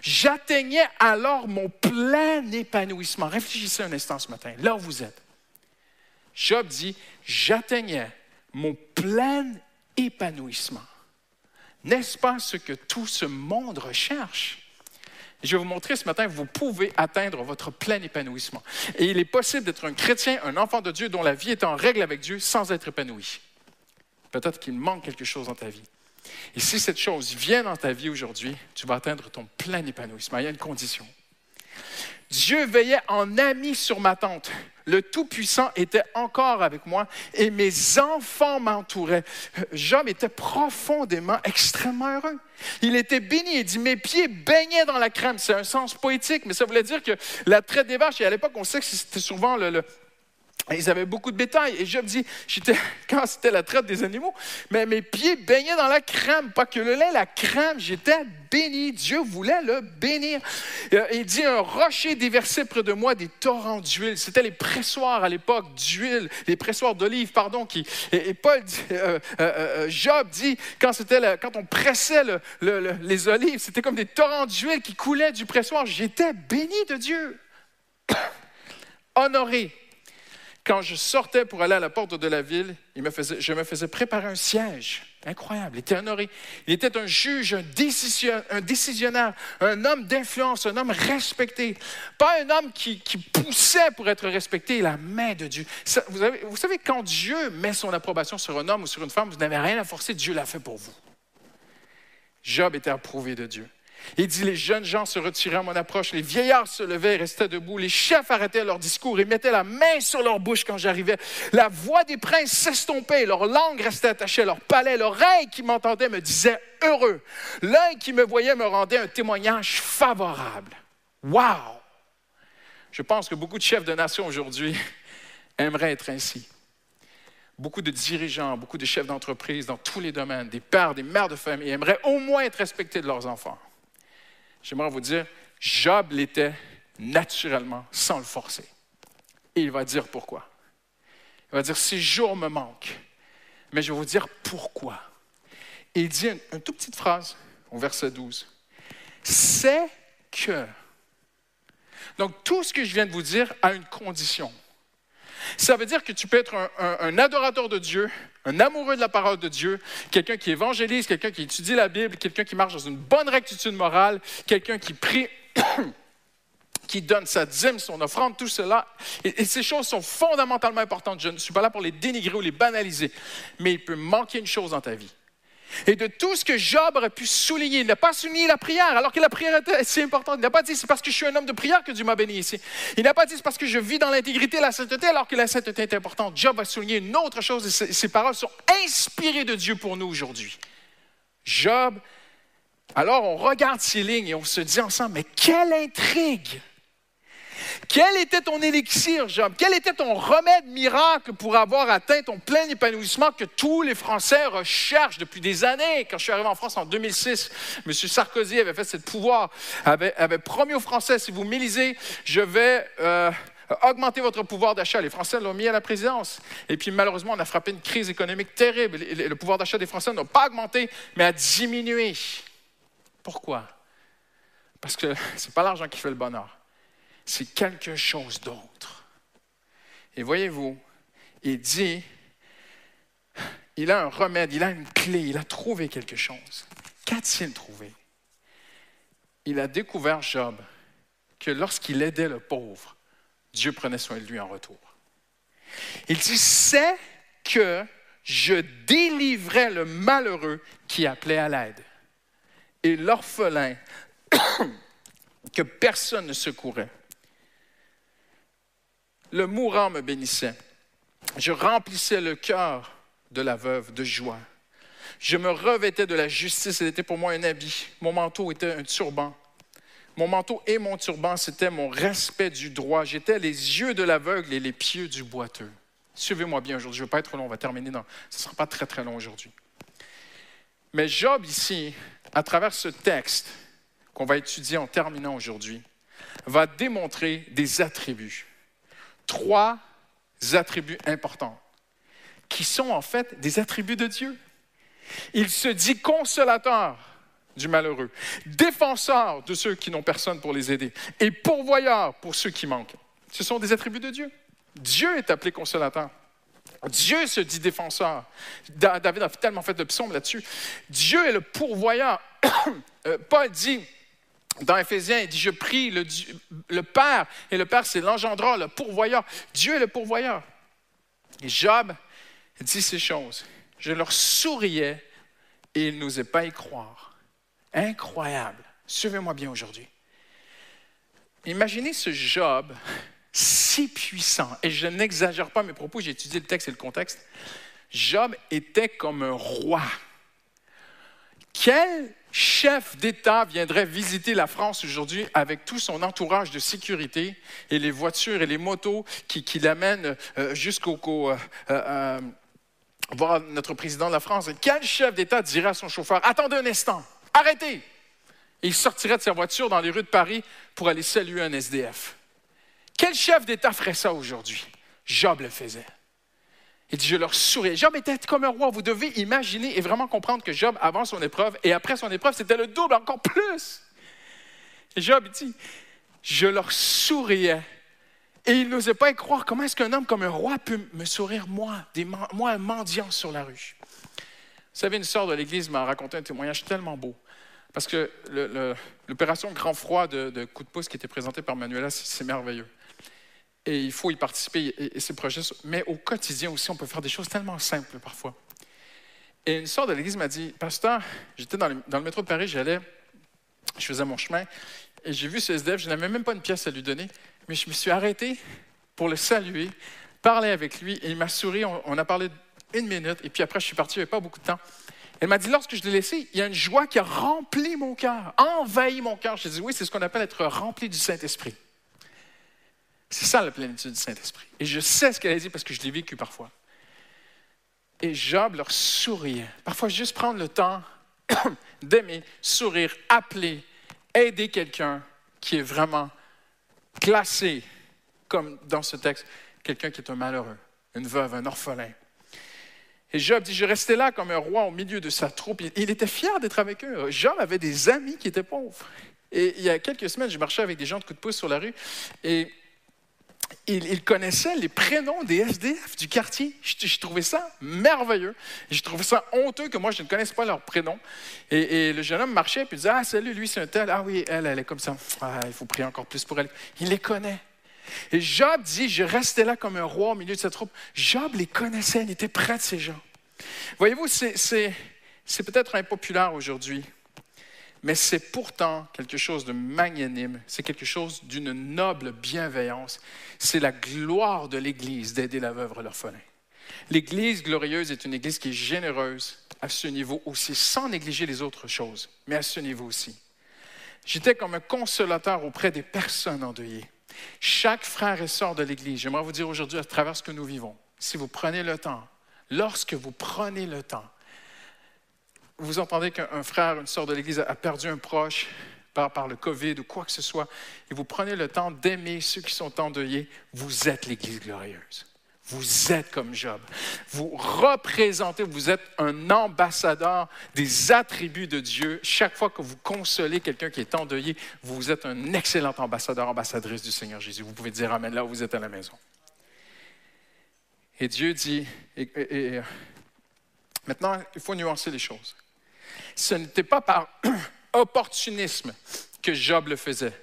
J'atteignais alors mon plein épanouissement. Réfléchissez un instant ce matin, là où vous êtes. Job dit, j'atteignais mon plein épanouissement. N'est-ce pas ce que tout ce monde recherche? Je vais vous montrer ce matin vous pouvez atteindre votre plein épanouissement. Et il est possible d'être un chrétien, un enfant de Dieu dont la vie est en règle avec Dieu sans être épanoui. Peut-être qu'il manque quelque chose dans ta vie. Et si cette chose vient dans ta vie aujourd'hui, tu vas atteindre ton plein épanouissement. Il y a une condition. Dieu veillait en ami sur ma tente. Le Tout-Puissant était encore avec moi et mes enfants m'entouraient. Job était profondément, extrêmement heureux. Il était béni. Il dit Mes pieds baignaient dans la crème. C'est un sens poétique, mais ça voulait dire que la traite des vaches, et à l'époque, on sait que c'était souvent le, Et Ils avaient beaucoup de bétail. Et Job dit, j'étais, quand c'était la traite des animaux, mes pieds baignaient dans la crème. Pas que le lait, la crème, j'étais béni. Dieu voulait le bénir. Euh, Il dit, un rocher déversait près de moi des torrents d'huile. C'était les pressoirs à l'époque d'huile, les pressoirs d'olive, pardon. Et, Paul, euh, euh, Job dit, quand, c'était quand on pressait le- le- le- les olives, c'était comme des torrents d'huile qui coulaient du pressoir. J'étais béni de Dieu. Honoré. Quand je sortais pour aller à la porte de la ville, il me faisait- je me faisais préparer un siège. Incroyable. Il était honoré. Il était un juge, un, décision- un décisionnaire, un homme d'influence, un homme respecté. Pas un homme qui, poussait pour être respecté, la main de Dieu. Vous, vous savez, quand Dieu met son approbation sur un homme ou sur une femme, vous n'avez rien à forcer, Dieu l'a fait pour vous. Job était approuvé de Dieu. Il dit, les jeunes gens se retiraient à mon approche, les vieillards se levaient et restaient debout, les chefs arrêtaient leur discours et mettaient la main sur leur bouche quand j'arrivais. La voix des princes s'estompait, leur langue restait attachée à leur palais, l'oreille qui m'entendait me disait heureux. L'œil qui me voyait me rendait un témoignage favorable. Wow! Je pense que beaucoup de chefs de nation aujourd'hui aimeraient être ainsi beaucoup de dirigeants, beaucoup de chefs d'entreprise dans tous les domaines, des pères, des mères de famille, aimeraient au moins être respectés de leurs enfants. J'aimerais vous dire, Job l'était naturellement, sans le forcer. Et il va dire pourquoi. Il va dire, ces jours me manquent, mais je vais vous dire pourquoi. Et il dit une, toute petite phrase au verset 12. C'est que. Donc tout ce que je viens de vous dire a une condition. Ça veut dire que tu peux être un, adorateur de Dieu, un amoureux de la parole de Dieu, quelqu'un qui évangélise, quelqu'un qui étudie la Bible, quelqu'un qui marche dans une bonne rectitude morale, quelqu'un qui prie, qui donne sa dîme, son offrande, tout cela. Et ces choses sont fondamentalement importantes. Je ne suis pas là pour les dénigrer ou les banaliser, mais il peut manquer une chose dans ta vie. Et de tout ce que Job aurait pu souligner, il n'a pas souligné la prière, alors que la prière était si importante. Il n'a pas dit c'est parce que je suis un homme de prière que Dieu m'a béni ici. Il n'a pas dit c'est parce que je vis dans l'intégrité et la sainteté, alors que la sainteté est importante. Job a souligné une autre chose et ses, ses paroles sont inspirées de Dieu pour nous aujourd'hui. Job, alors on regarde ces lignes et on se dit ensemble, mais quelle intrigue! Quel était ton élixir, Job? Quel était ton remède miracle pour avoir atteint ton plein épanouissement que tous les Français recherchent depuis des années? Quand je suis arrivé en France en 2006, M. Sarkozy avait fait cette pouvoir, avait, promis aux Français, si vous m'élisez, je vais euh, augmenter votre pouvoir d'achat. Les Français l'ont mis à la présidence. Et puis malheureusement, on a frappé une crise économique terrible. Le pouvoir d'achat des Français n'a pas augmenté, mais a diminué. Pourquoi? Parce que ce n'est pas l'argent qui fait le bonheur c'est quelque chose d'autre. Et voyez-vous, il dit, il a un remède, il a une clé, il a trouvé quelque chose. Qu'a-t-il trouvé? Il a découvert, Job, que lorsqu'il aidait le pauvre, Dieu prenait soin de lui en retour. Il dit, c'est que je délivrais le malheureux qui appelait à l'aide et l'orphelin que personne ne secourait. Le mourant me bénissait. Je remplissais le cœur de la veuve de joie. Je me revêtais de la justice, elle était pour moi un habit. Mon manteau était un turban. Mon manteau et mon turban, c'était mon respect du droit. J'étais les yeux de l'aveugle et les pieds du boiteux. Suivez-moi bien aujourd'hui, je ne veux pas être long, on va terminer dans... Ce ne sera pas très très long aujourd'hui. Mais Job ici, à travers ce texte qu'on va étudier en terminant aujourd'hui, va démontrer des attributs. Trois attributs importants, qui sont en fait des attributs de Dieu. Il se dit consolateur du malheureux, défenseur de ceux qui n'ont personne pour les aider et pourvoyeur pour ceux qui manquent. Ce sont des attributs de Dieu. Dieu est appelé consolateur. Dieu se dit défenseur. Da- David a tellement fait de psaumes là-dessus. Dieu est le pourvoyeur. Euh, Paul dit dans Éphésiens, il dit Je prie le, Père, et le Père, c'est l'engendreur, le pourvoyeur. Dieu est le pourvoyeur. Et Job dit ces choses. Je leur souriais et ils n'osaient pas y croire. Incroyable. Suivez-moi bien aujourd'hui. Imaginez ce Job si puissant, et je n'exagère pas mes propos, j'ai étudié le texte et le contexte. Job était comme un roi. Quelle chef d'État viendrait visiter la France aujourd'hui avec tout son entourage de sécurité et les voitures et les motos qui, l'amènent euh, jusqu'au qu'au, euh, euh, voir notre président de la France, quel chef d'État dirait à son chauffeur Attendez un instant, arrêtez Et il sortirait de sa voiture dans les rues de Paris pour aller saluer un SDF. Quel chef d'État ferait ça aujourd'hui? Job le faisait. Il dit, je leur souriais. Job était comme un roi. Vous devez imaginer et vraiment comprendre que Job, avant son épreuve et après son épreuve, c'était le double, encore plus. Et Job dit, je leur souriais. Et il n'osait pas y croire. Comment est-ce qu'un homme comme un roi peut me sourire, moi, moi un mendiant sur la rue? Vous savez, une sœur de l'Église m'a raconté un témoignage tellement beau. Parce que l'opération Grand Froid de, de, coup de pouce qui était présentée par Manuela, c'est merveilleux et il faut y participer et, et ces projets. Mais au quotidien aussi, on peut faire des choses tellement simples parfois. Et une sœur de l'Église m'a dit, Pasteur, j'étais dans, le métro de Paris, j'allais, je faisais mon chemin, et j'ai vu ce SDF, je n'avais même pas une pièce à lui donner, mais je me suis arrêté pour le saluer, parler avec lui, et il m'a souri, on, a parlé une minute, et puis après, je suis parti, il n'y avait pas beaucoup de temps. Elle m'a dit, lorsque je l'ai laissé, il y a une joie qui a rempli mon cœur, envahi mon cœur. Je dit, oui, c'est ce qu'on appelle être rempli du Saint-Esprit. C'est ça la plénitude du Saint-Esprit. Et je sais ce qu'elle a dit parce que je l'ai vécu parfois. Et Job leur souriait. Parfois, juste prendre le temps d'aimer, sourire, appeler, aider quelqu'un qui est vraiment classé, comme dans ce texte, quelqu'un qui est un malheureux, une veuve, un orphelin. Et Job dit, je restais là comme un roi au milieu de sa troupe. Il était fier d'être avec eux. Job avait des amis qui étaient pauvres. Et il y a quelques semaines, je marchais avec des gens de coup de pouce sur la rue et il, connaissait les prénoms des SDF du quartier. Je, je trouvais ça merveilleux. Je trouvais ça honteux que moi, je ne connaisse pas leurs prénoms. Et, le jeune homme marchait, puis disait Ah, salut, lui, c'est un tel. Ah oui, elle, elle est comme ça. Ah, il faut prier encore plus pour elle. Il les connaît. Et Job dit Je restais là comme un roi au milieu de cette troupe. Job les connaissait, il était près de ces gens. Voyez-vous, c'est peut-être impopulaire aujourd'hui, mais c'est pourtant quelque chose de magnanime, c'est quelque chose d'une noble bienveillance. C'est la gloire de l'Église d'aider la veuve et l'orphelin. L'Église glorieuse est une Église qui est généreuse à ce niveau aussi, sans négliger les autres choses, mais à ce niveau aussi. J'étais comme un consolateur auprès des personnes endeuillées. Chaque frère et sœur de l'Église, j'aimerais vous dire aujourd'hui, à travers ce que nous vivons, si vous prenez le temps, lorsque vous prenez le temps, vous entendez qu'un frère, une sœur de l'Église a perdu un proche par, le COVID ou quoi que ce soit, et vous prenez le temps d'aimer ceux qui sont endeuillés, vous êtes l'Église glorieuse. Vous êtes comme Job. Vous représentez, vous êtes un ambassadeur des attributs de Dieu. Chaque fois que vous consolez quelqu'un qui est endeuillé, vous êtes un excellent ambassadeur, ambassadrice du Seigneur Jésus. Vous pouvez dire Amen là où vous êtes à la maison. Et Dieu dit, et maintenant, il faut nuancer les choses ce n'était pas par opportunisme que Job le faisait.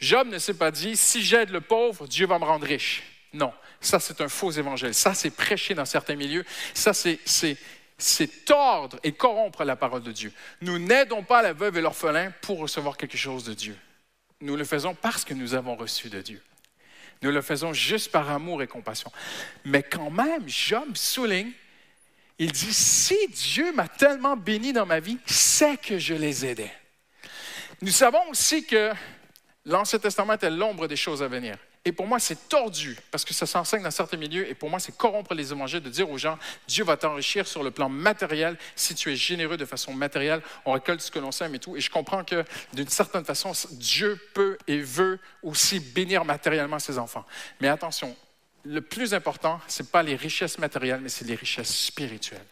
Job ne s'est pas dit, si j'aide le pauvre, Dieu va me rendre riche. Non, ça c'est un faux évangile. Ça c'est prêcher dans certains milieux. Ça c'est tordre et corrompre la parole de Dieu. Nous n'aidons pas la veuve et l'orphelin pour recevoir quelque chose de Dieu. Nous le faisons parce que nous avons reçu de Dieu. Nous le faisons juste par amour et compassion. Mais quand même, Job souligne il dit, si Dieu m'a tellement béni dans ma vie, c'est que je les aidais. Nous savons aussi que l'Ancien Testament est l'ombre des choses à venir. Et pour moi, c'est tordu, parce que ça s'enseigne dans certains milieux, et pour moi, c'est corrompre les évangiles de dire aux gens, Dieu va t'enrichir sur le plan matériel, si tu es généreux de façon matérielle, on récolte ce que l'on sème et tout. Et je comprends que d'une certaine façon, Dieu peut et veut aussi bénir matériellement ses enfants. Mais attention, le plus important, ce n'est pas les richesses matérielles, mais c'est les richesses spirituelles.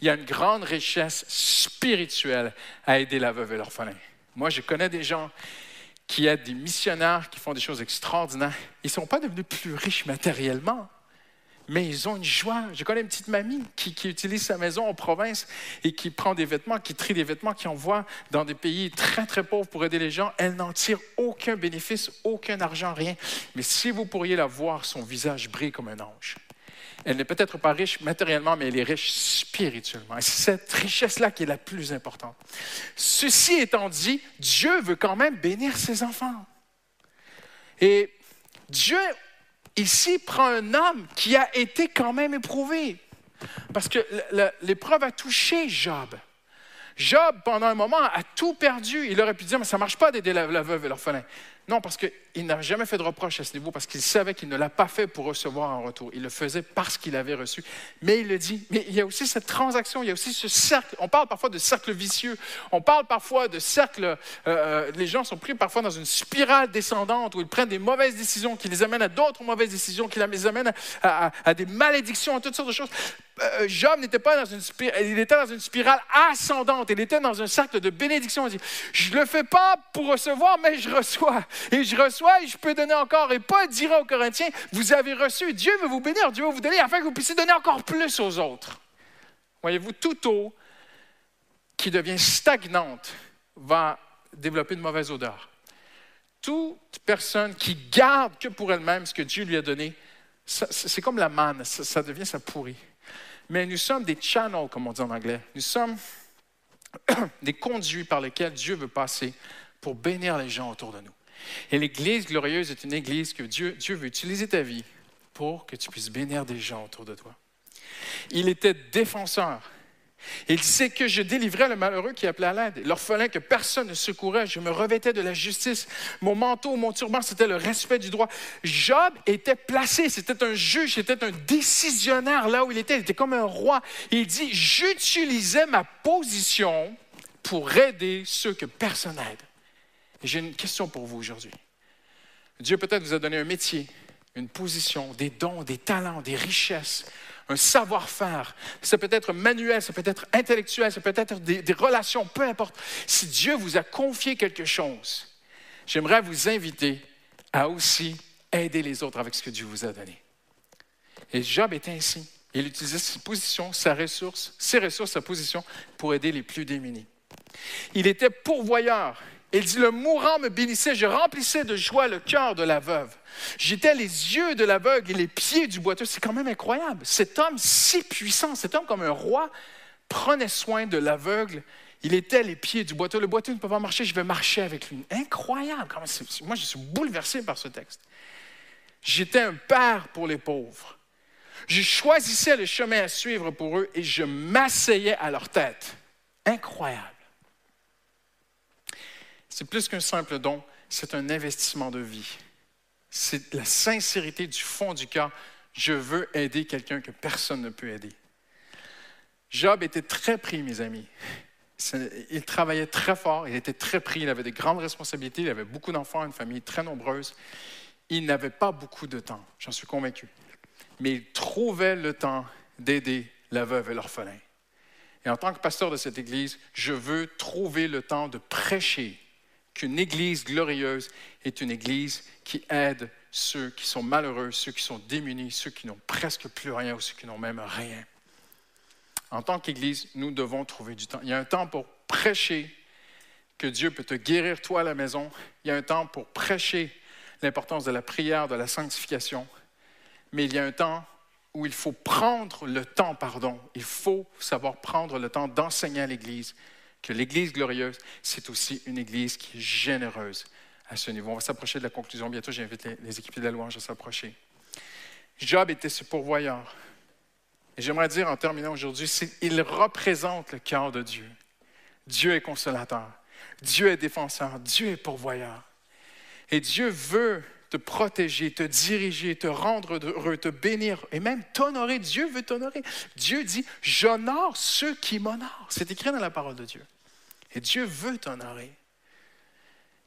Il y a une grande richesse spirituelle à aider la veuve et l'orphelin. Moi, je connais des gens qui aident des missionnaires, qui font des choses extraordinaires. Ils ne sont pas devenus plus riches matériellement, mais ils ont une joie. Je connais une petite mamie qui, utilise sa maison en province et qui prend des vêtements, qui trie des vêtements, qui envoie dans des pays très, très pauvres pour aider les gens. Elle n'en tire aucun bénéfice, aucun argent, rien. Mais si vous pourriez la voir, son visage brille comme un ange. Elle n'est peut-être pas riche matériellement, mais elle est riche spirituellement. Et c'est cette richesse-là qui est la plus importante. Ceci étant dit, Dieu veut quand même bénir ses enfants. Et Dieu ici prend un homme qui a été quand même éprouvé. Parce que l'épreuve a touché Job. Job, pendant un moment, a tout perdu. Il aurait pu dire, mais ça ne marche pas d'aider la, la veuve et l'orphelin. Non, parce qu'il n'a jamais fait de reproche à ce niveau, parce qu'il savait qu'il ne l'a pas fait pour recevoir en retour. Il le faisait parce qu'il avait reçu. Mais il le dit, mais il y a aussi cette transaction, il y a aussi ce cercle. On parle parfois de cercle vicieux, on parle parfois de cercle, euh, euh, les gens sont pris parfois dans une spirale descendante où ils prennent des mauvaises décisions qui les amènent à d'autres mauvaises décisions, qui les amènent à des malédictions, à toutes sortes de choses. Euh, Job n'était pas dans une spirale, il était dans une spirale ascendante, il était dans un cercle de bénédiction. Il dit, je ne le fais pas pour recevoir, mais je reçois. Et je reçois et je peux donner encore. Et Paul dira aux Corinthiens, vous avez reçu, Dieu veut vous bénir, Dieu veut vous donner afin que vous puissiez donner encore plus aux autres. Voyez-vous, toute eau qui devient stagnante va développer une mauvaise odeur. Toute personne qui garde que pour elle-même ce que Dieu lui a donné, c'est comme la manne, ça, ça devient ça pourrit. Mais nous sommes des channels, comme on dit en anglais. Nous sommes des conduits par lesquels Dieu veut passer pour bénir les gens autour de nous. Et l'Église glorieuse est une Église que Dieu, veut utiliser ta vie pour que tu puisses bénir des gens autour de toi. Il était défenseur. Il disait que je délivrais le malheureux qui appelait à l'aide, l'orphelin que personne ne secourait. Je me revêtais de la justice. Mon manteau, mon turban, c'était le respect du droit. Job était placé, c'était un juge, c'était un décisionnaire là où il était. Il était comme un roi. Il dit, j'utilisais ma position pour aider ceux que personne n'aide. J'ai une question pour vous aujourd'hui. Dieu peut-être vous a donné un métier, une position, des dons, des talents, des richesses, un savoir-faire. Ça peut être manuel, ça peut être intellectuel, ça peut être des, relations, peu importe. Si Dieu vous a confié quelque chose, j'aimerais vous inviter à aussi aider les autres avec ce que Dieu vous a donné. Et Job était ainsi. Il utilisait ses positions, sa ressource, ses ressources, sa position pour aider les plus démunis. Il était pourvoyeur. Il dit, le mourant me bénissait, je remplissais de joie le cœur de la veuve. J'étais les yeux de l'aveugle et les pieds du boiteux. C'est quand même incroyable. Cet homme si puissant, cet homme comme un roi, prenait soin de l'aveugle. Il était les pieds du boiteux. Le boiteux ne peut pas marcher, je vais marcher avec lui. Incroyable. Moi, je suis bouleversé par ce texte. J'étais un père pour les pauvres. Je choisissais le chemin à suivre pour eux et je m'asseyais à leur tête. Incroyable. C'est plus qu'un simple don, c'est un investissement de vie. C'est la sincérité du fond du cœur. Je veux aider quelqu'un que personne ne peut aider. Job était très pris, mes amis. Il travaillait très fort, il était très pris, il avait de grandes responsabilités, il avait beaucoup d'enfants, une famille très nombreuse. Il n'avait pas beaucoup de temps, j'en suis convaincu. Mais il trouvait le temps d'aider la veuve et l'orphelin. Et en tant que pasteur de cette Église, je veux trouver le temps de prêcher qu'une Église glorieuse est une Église qui aide ceux qui sont malheureux, ceux qui sont démunis, ceux qui n'ont presque plus rien ou ceux qui n'ont même rien. En tant qu'Église, nous devons trouver du temps. Il y a un temps pour prêcher que Dieu peut te guérir toi à la maison. Il y a un temps pour prêcher l'importance de la prière, de la sanctification. Mais il y a un temps où il faut prendre le temps, pardon, il faut savoir prendre le temps d'enseigner à l'Église que l'Église glorieuse, c'est aussi une Église qui est généreuse à ce niveau. On va s'approcher de la conclusion. Bientôt, j'invite les, les équipiers de la louange à s'approcher. Job était ce pourvoyeur. Et j'aimerais dire en terminant aujourd'hui, il représente le cœur de Dieu. Dieu est consolateur. Dieu est défenseur. Dieu est pourvoyeur. Et Dieu veut te protéger, te diriger, te rendre heureux, te bénir et même t'honorer. Dieu veut t'honorer. Dieu dit, j'honore ceux qui m'honorent. C'est écrit dans la parole de Dieu. Et Dieu veut t'honorer.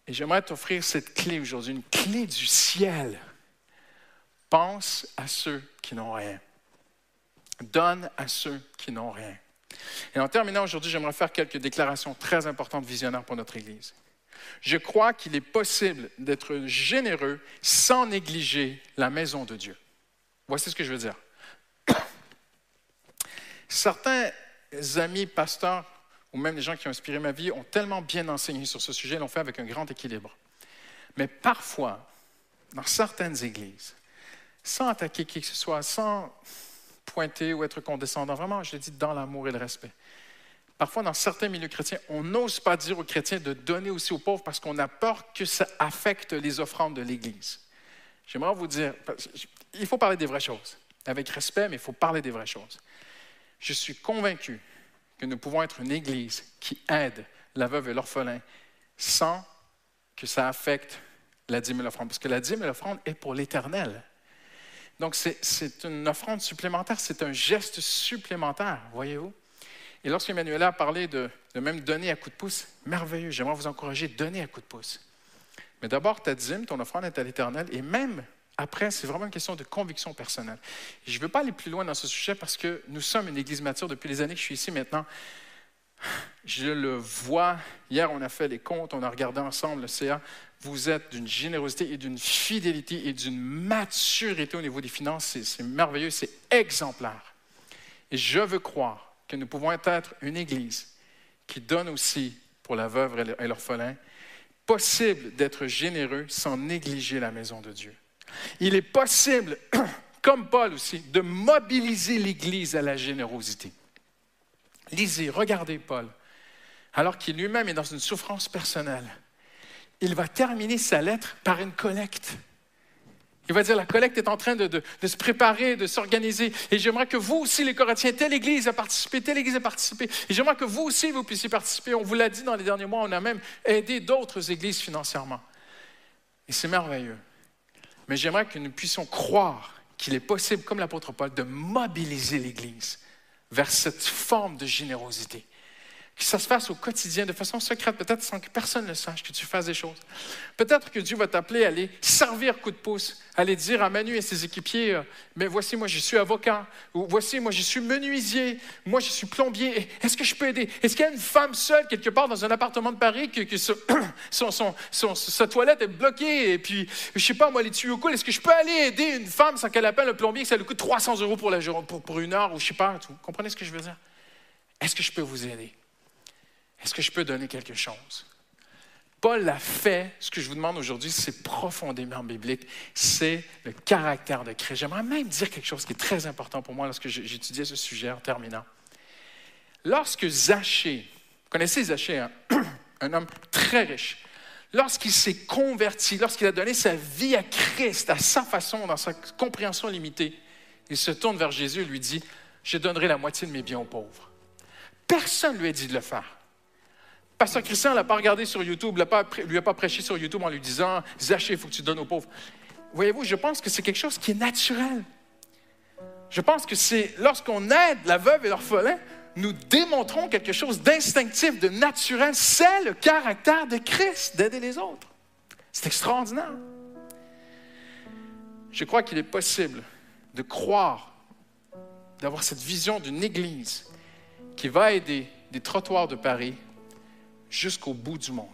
Et j'aimerais t'offrir cette clé aujourd'hui, une clé du ciel. Pense à ceux qui n'ont rien. Donne à ceux qui n'ont rien. Et en terminant aujourd'hui, j'aimerais faire quelques déclarations très importantes visionnaires pour notre Église. Je crois qu'il est possible d'être généreux sans négliger la maison de Dieu. Voici ce que je veux dire. Certains amis pasteurs ou même les gens qui ont inspiré ma vie ont tellement bien enseigné sur ce sujet, l'ont fait avec un grand équilibre. Mais parfois, dans certaines églises, sans attaquer qui que ce soit, sans pointer ou être condescendant, vraiment, je le dis dans l'amour et le respect. Parfois, dans certains milieux chrétiens, on n'ose pas dire aux chrétiens de donner aussi aux pauvres parce qu'on a peur que ça affecte les offrandes de l'Église. J'aimerais vous dire, il faut parler des vraies choses, avec respect, mais il faut parler des vraies choses. Je suis convaincu que nous pouvons être une Église qui aide la veuve et l'orphelin sans que ça affecte la dîme et l'offrande. Parce que la dîme et l'offrande est pour l'éternel. Donc, c'est- c'est une offrande supplémentaire, c'est un geste supplémentaire, voyez-vous? Et lorsque Emmanuel a parlé de, de même donner à coup de pouce, merveilleux, j'aimerais vous encourager, donnez à coup de pouce. Mais d'abord, ta dîme, ton offrande est à l'éternel, et même après, c'est vraiment une question de conviction personnelle. Je ne veux pas aller plus loin dans ce sujet parce que nous sommes une église mature depuis les années que je suis ici maintenant. Je le vois. Hier, on a fait les comptes, on a regardé ensemble le CA. Vous êtes d'une générosité et d'une fidélité et d'une maturité au niveau des finances. C'est merveilleux, c'est exemplaire. Et je veux croire que nous pouvons être une église qui donne aussi pour la veuve et l'orphelin. Possible d'être généreux sans négliger la maison de Dieu. Il est possible, comme Paul aussi, de mobiliser l'Église à la générosité. Lisez, regardez Paul. Alors qu'il lui-même est dans une souffrance personnelle, il va terminer sa lettre par une collecte. Il va dire, la collecte est en train de, se préparer, de s'organiser. Et j'aimerais que vous aussi, les Corinthiens, telle Église a participé, telle Église a participé. Et j'aimerais que vous aussi, vous puissiez participer. On vous l'a dit dans les derniers mois, on a même aidé d'autres églises financièrement. Et c'est merveilleux. Mais j'aimerais que nous puissions croire qu'il est possible, comme l'apôtre Paul, de mobiliser l'Église vers cette forme de générosité. Que ça se fasse au quotidien, de façon secrète, peut-être sans que personne ne sache que tu fasses des choses. Peut-être que Dieu va t'appeler à aller servir coup de pouce, à aller dire à Manu et ses équipiers, euh, mais voici, moi je suis avocat, ou voici, moi je suis menuisier, moi je suis plombier, est-ce que je peux aider? Est-ce qu'il y a une femme seule quelque part dans un appartement de Paris que, sa toilette est bloquée et puis, je sais pas, moi les tuyaux coulent, est-ce que je peux aller aider une femme sans qu'elle appelle un plombier que ça lui coûte 300 euros pour, une heure ou je sais pas, vous comprenez ce que je veux dire? Est-ce que je peux vous aider? Est-ce que je peux donner quelque chose? Paul l'a fait. Ce que je vous demande aujourd'hui, c'est profondément biblique. C'est le caractère de Christ. J'aimerais même dire quelque chose qui est très important pour moi lorsque j'étudiais ce sujet en terminant. Lorsque Zachée, vous connaissez Zachée, hein? un homme très riche, lorsqu'il s'est converti, lorsqu'il a donné sa vie à Christ à sa façon, dans sa compréhension limitée, il se tourne vers Jésus et lui dit, je donnerai la moitié de mes biens aux pauvres. Personne ne lui a dit de le faire. Pasteur Christian ne l'a pas regardé sur YouTube, ne lui a pas prêché sur YouTube en lui disant Zachée, il faut que tu donnes aux pauvres. Voyez-vous, je pense que c'est quelque chose qui est naturel. Je pense que c'est lorsqu'on aide la veuve et l'orphelin, nous démontrons quelque chose d'instinctif, de naturel. C'est le caractère de Christ d'aider les autres. C'est extraordinaire. Je crois qu'il est possible de croire, d'avoir cette vision d'une Église qui va aider des trottoirs de Paris jusqu'au bout du monde.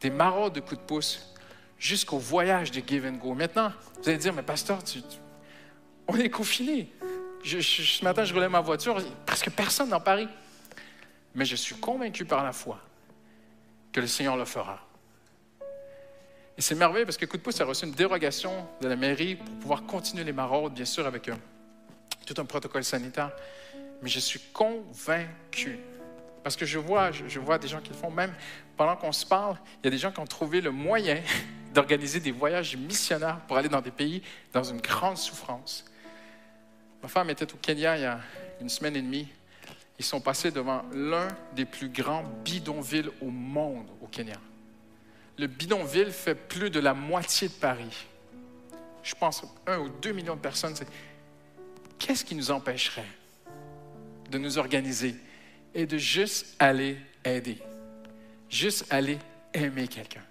Des maraudes de coups de pouce jusqu'au voyage de Give and Go. Maintenant, vous allez dire, mais pasteur, on est confinés. Je- ce matin, je roulais ma voiture, presque personne dans Paris. Mais je suis convaincu par la foi que le Seigneur le fera. Et c'est merveilleux parce que Coup de pouce a reçu une dérogation de la mairie pour pouvoir continuer les maraudes, bien sûr, avec un- tout un protocole sanitaire. Mais je suis convaincu parce que je vois, je, vois des gens qui le font, même pendant qu'on se parle, il y a des gens qui ont trouvé le moyen d'organiser des voyages missionnaires pour aller dans des pays dans une grande souffrance. Ma femme était au Kenya il y a une semaine et demie. Ils sont passés devant l'un des plus grands bidonvilles au monde au Kenya. Le bidonville fait plus de la moitié de Paris. Je pense un ou deux millions de personnes. Qu'est-ce qui nous empêcherait de nous organiser et de juste aller aider, juste aller aimer quelqu'un.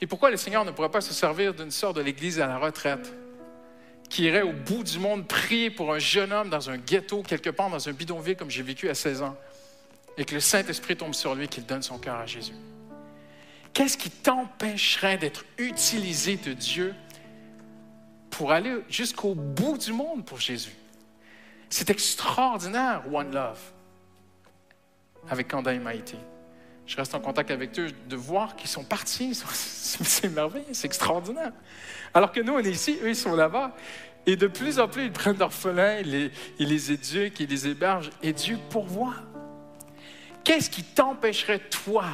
Et pourquoi le Seigneur ne pourrait pas se servir d'une sorte de l'Église à la retraite qui irait au bout du monde prier pour un jeune homme dans un ghetto, quelque part dans un bidonville comme j'ai vécu à 16 ans, et que le Saint-Esprit tombe sur lui qu'il donne son cœur à Jésus? Qu'est-ce qui t'empêcherait d'être utilisé de Dieu pour aller jusqu'au bout du monde pour Jésus? C'est extraordinaire, One Love, avec Kanda et Maïté. Je reste en contact avec eux, de voir qu'ils sont partis. C'est merveilleux, c'est extraordinaire. Alors que nous, on est ici, eux, ils sont là-bas. Et de plus en plus, ils prennent d'orphelins, ils ils les éduquent, ils les hébergent, et Dieu pourvoit. Qu'est-ce qui t'empêcherait, toi?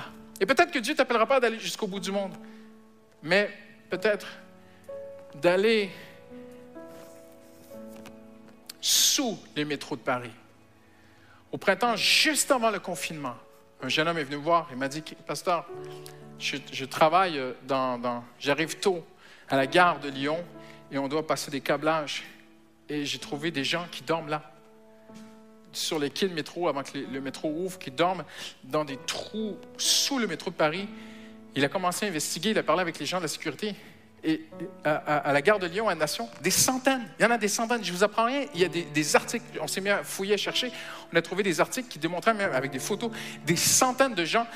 Et peut-être que Dieu ne t'appellera pas d'aller jusqu'au bout du monde, mais peut-être d'aller sous les métros de Paris Au printemps, juste avant le confinement, un jeune homme est venu me voir et m'a dit Pasteur, je, je travaille euh, dans. dans- J'arrive tôt à la gare de Lyon et on doit passer des câblages. Et j'ai trouvé des gens qui dorment là, sur les quais de métro, avant que le métro ouvre, qui dorment dans des trous sous le métro de Paris. Il a commencé à investiguer, il a parlé avec les gens de la sécurité. Et à, la gare de Lyon, à Nation, des centaines. Il y en a des centaines. Je vous apprends rien. Il y a des, articles. On s'est mis à fouiller, à chercher. On a trouvé des articles qui démontraient, même avec des photos, des centaines de gens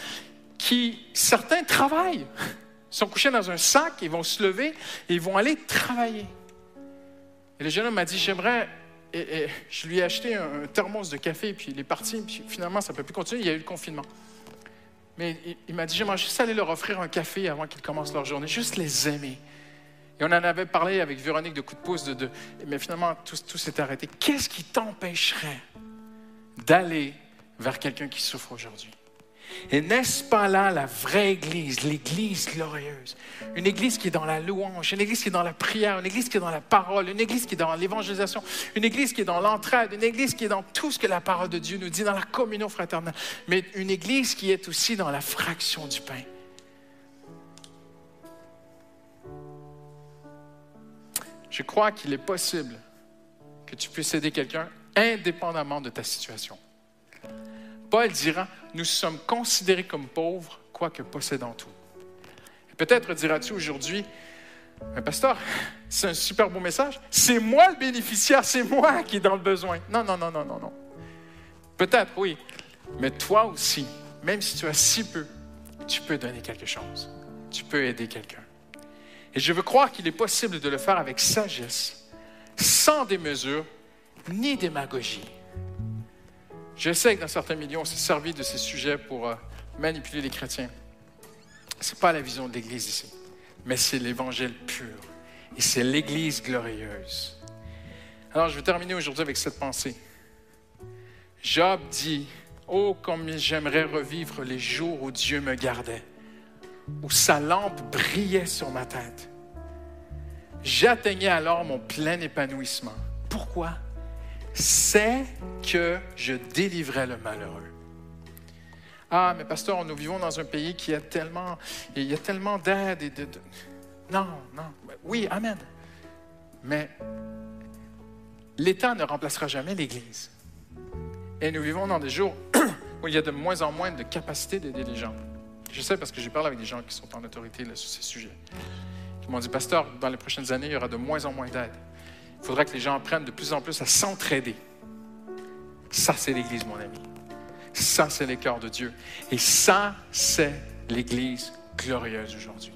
qui, certains travaillent. Ils sont couchés dans un sac, ils vont se lever et ils vont aller travailler. Et le jeune homme m'a dit J'aimerais. Et, je lui ai acheté un, thermos de café, puis il est parti. Puis finalement, ça ne peut plus continuer. Il y a eu le confinement. Mais il m'a dit J'aimerais juste aller leur offrir un café avant qu'ils commencent leur journée, juste les aimer. Et on en avait parlé avec Véronique de coup de pouce, de, de- mais finalement, tout, tout s'est arrêté. Qu'est-ce qui t'empêcherait d'aller vers quelqu'un qui souffre aujourd'hui? Et n'est-ce pas là la vraie Église, l'Église glorieuse? Une Église qui est dans la louange, une Église qui est dans la prière, une Église qui est dans la parole, une Église qui est dans l'évangélisation, une Église qui est dans l'entraide, une Église qui est dans tout ce que la parole de Dieu nous dit, dans la communion fraternelle, mais une Église qui est aussi dans la fraction du pain. Je crois qu'il est possible que tu puisses aider quelqu'un indépendamment de ta situation. Paul dira, nous sommes considérés comme pauvres, quoique possédant tout. Peut-être diras-tu aujourd'hui, mais pasteur, c'est un super beau message, c'est moi le bénéficiaire, c'est moi qui est dans le besoin. Non, non, non, non, non, non. Peut-être, oui, mais toi aussi, même si tu as si peu, tu peux donner quelque chose. Tu peux aider quelqu'un. Et je veux croire qu'il est possible de le faire avec sagesse, sans démesure ni démagogie. Je sais que dans certains milieux, on s'est servi de ces sujets pour euh, manipuler les chrétiens. Ce n'est pas la vision de l'Église ici, mais c'est l'Évangile pur. Et c'est l'Église glorieuse. Alors, je vais terminer aujourd'hui avec cette pensée. Job dit, Oh, comme j'aimerais revivre les jours où Dieu me gardait, où sa lampe brillait sur ma tête. J'atteignais alors mon plein épanouissement. Pourquoi? C'est que je délivrais le malheureux. Ah, mais pasteur, nous vivons dans un pays qui a tellement, il y a tellement d'aide et de, Non, non. Oui, amen. Mais l'État ne remplacera jamais l'Église. Et nous vivons dans des jours où il y a de moins en moins de capacité d'aider les gens. Je sais parce que j'ai parlé avec des gens qui sont en autorité sur ces sujets. Qui m'ont dit, pasteur, dans les prochaines années, il y aura de moins en moins d'aide. Il faudra que les gens apprennent de plus en plus à s'entraider. Ça, c'est l'Église, mon ami. Ça, c'est les cœurs de Dieu. Et ça, c'est l'Église glorieuse aujourd'hui.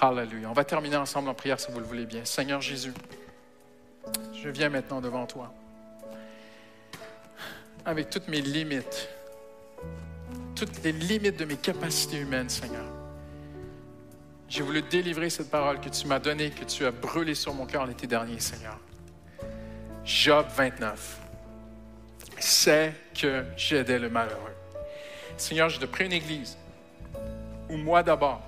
Alléluia. On va terminer ensemble en prière si vous le voulez bien. Seigneur Jésus, je viens maintenant devant toi avec toutes mes limites, toutes les limites de mes capacités humaines, Seigneur. J'ai voulu délivrer cette parole que tu m'as donnée, que tu as brûlée sur mon cœur l'été dernier, Seigneur. Job 29. C'est que j'aidais le malheureux. Seigneur, je te prie une église où moi d'abord,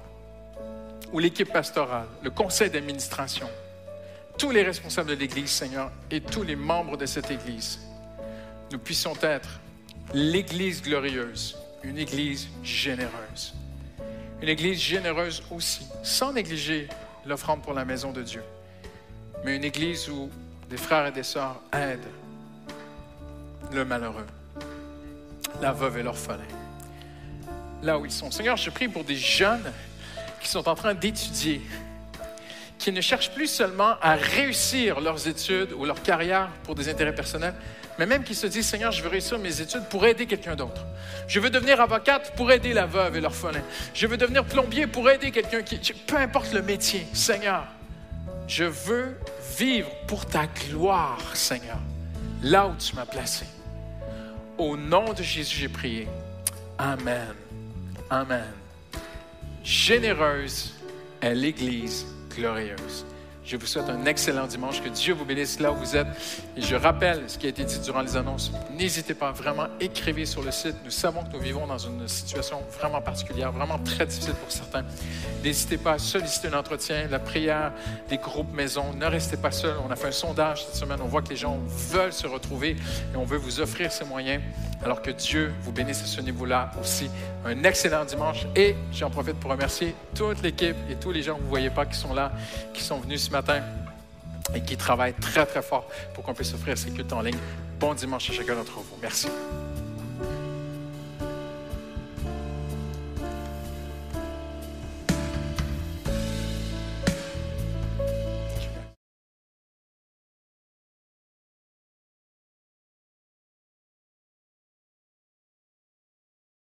où l'équipe pastorale, le conseil d'administration, tous les responsables de l'église, Seigneur, et tous les membres de cette église, nous puissions être l'église glorieuse, une église généreuse. Une église généreuse aussi, sans négliger l'offrande pour la maison de Dieu, mais une église où des frères et des sœurs aident le malheureux, la veuve et l'orphelin, là où ils sont. Seigneur, je prie pour des jeunes qui sont en train d'étudier, qui ne cherchent plus seulement à réussir leurs études ou leur carrière pour des intérêts personnels, mais même qui se disent, Seigneur, je veux réussir mes études pour aider quelqu'un d'autre. Je veux devenir avocate pour aider la veuve et l'orphelin. Je veux devenir plombier pour aider quelqu'un qui... Peu importe le métier, Seigneur, je veux vivre pour ta gloire, Seigneur, là où tu m'as placé. Au nom de Jésus, j'ai prié. Amen. Amen. Généreuse est l'Église glorieuse. Je vous souhaite un excellent dimanche. Que Dieu vous bénisse là où vous êtes. Et je rappelle ce qui a été dit durant les annonces. N'hésitez pas, vraiment, écrivez sur le site. Nous savons que nous vivons dans une situation vraiment particulière, vraiment très difficile pour certains. N'hésitez pas à solliciter un entretien, la prière, des groupes maison. Ne restez pas seuls. On a fait un sondage cette semaine. On voit que les gens veulent se retrouver et on veut vous offrir ces moyens. Alors que Dieu vous bénisse à ce niveau-là aussi. Un excellent dimanche. Et j'en profite pour remercier toute l'équipe et tous les gens que vous ne voyez pas qui sont là, qui sont venus ce matin et qui travaillent très, très fort pour qu'on puisse offrir ces cultes en ligne. Bon dimanche à chacun d'entre vous. Merci.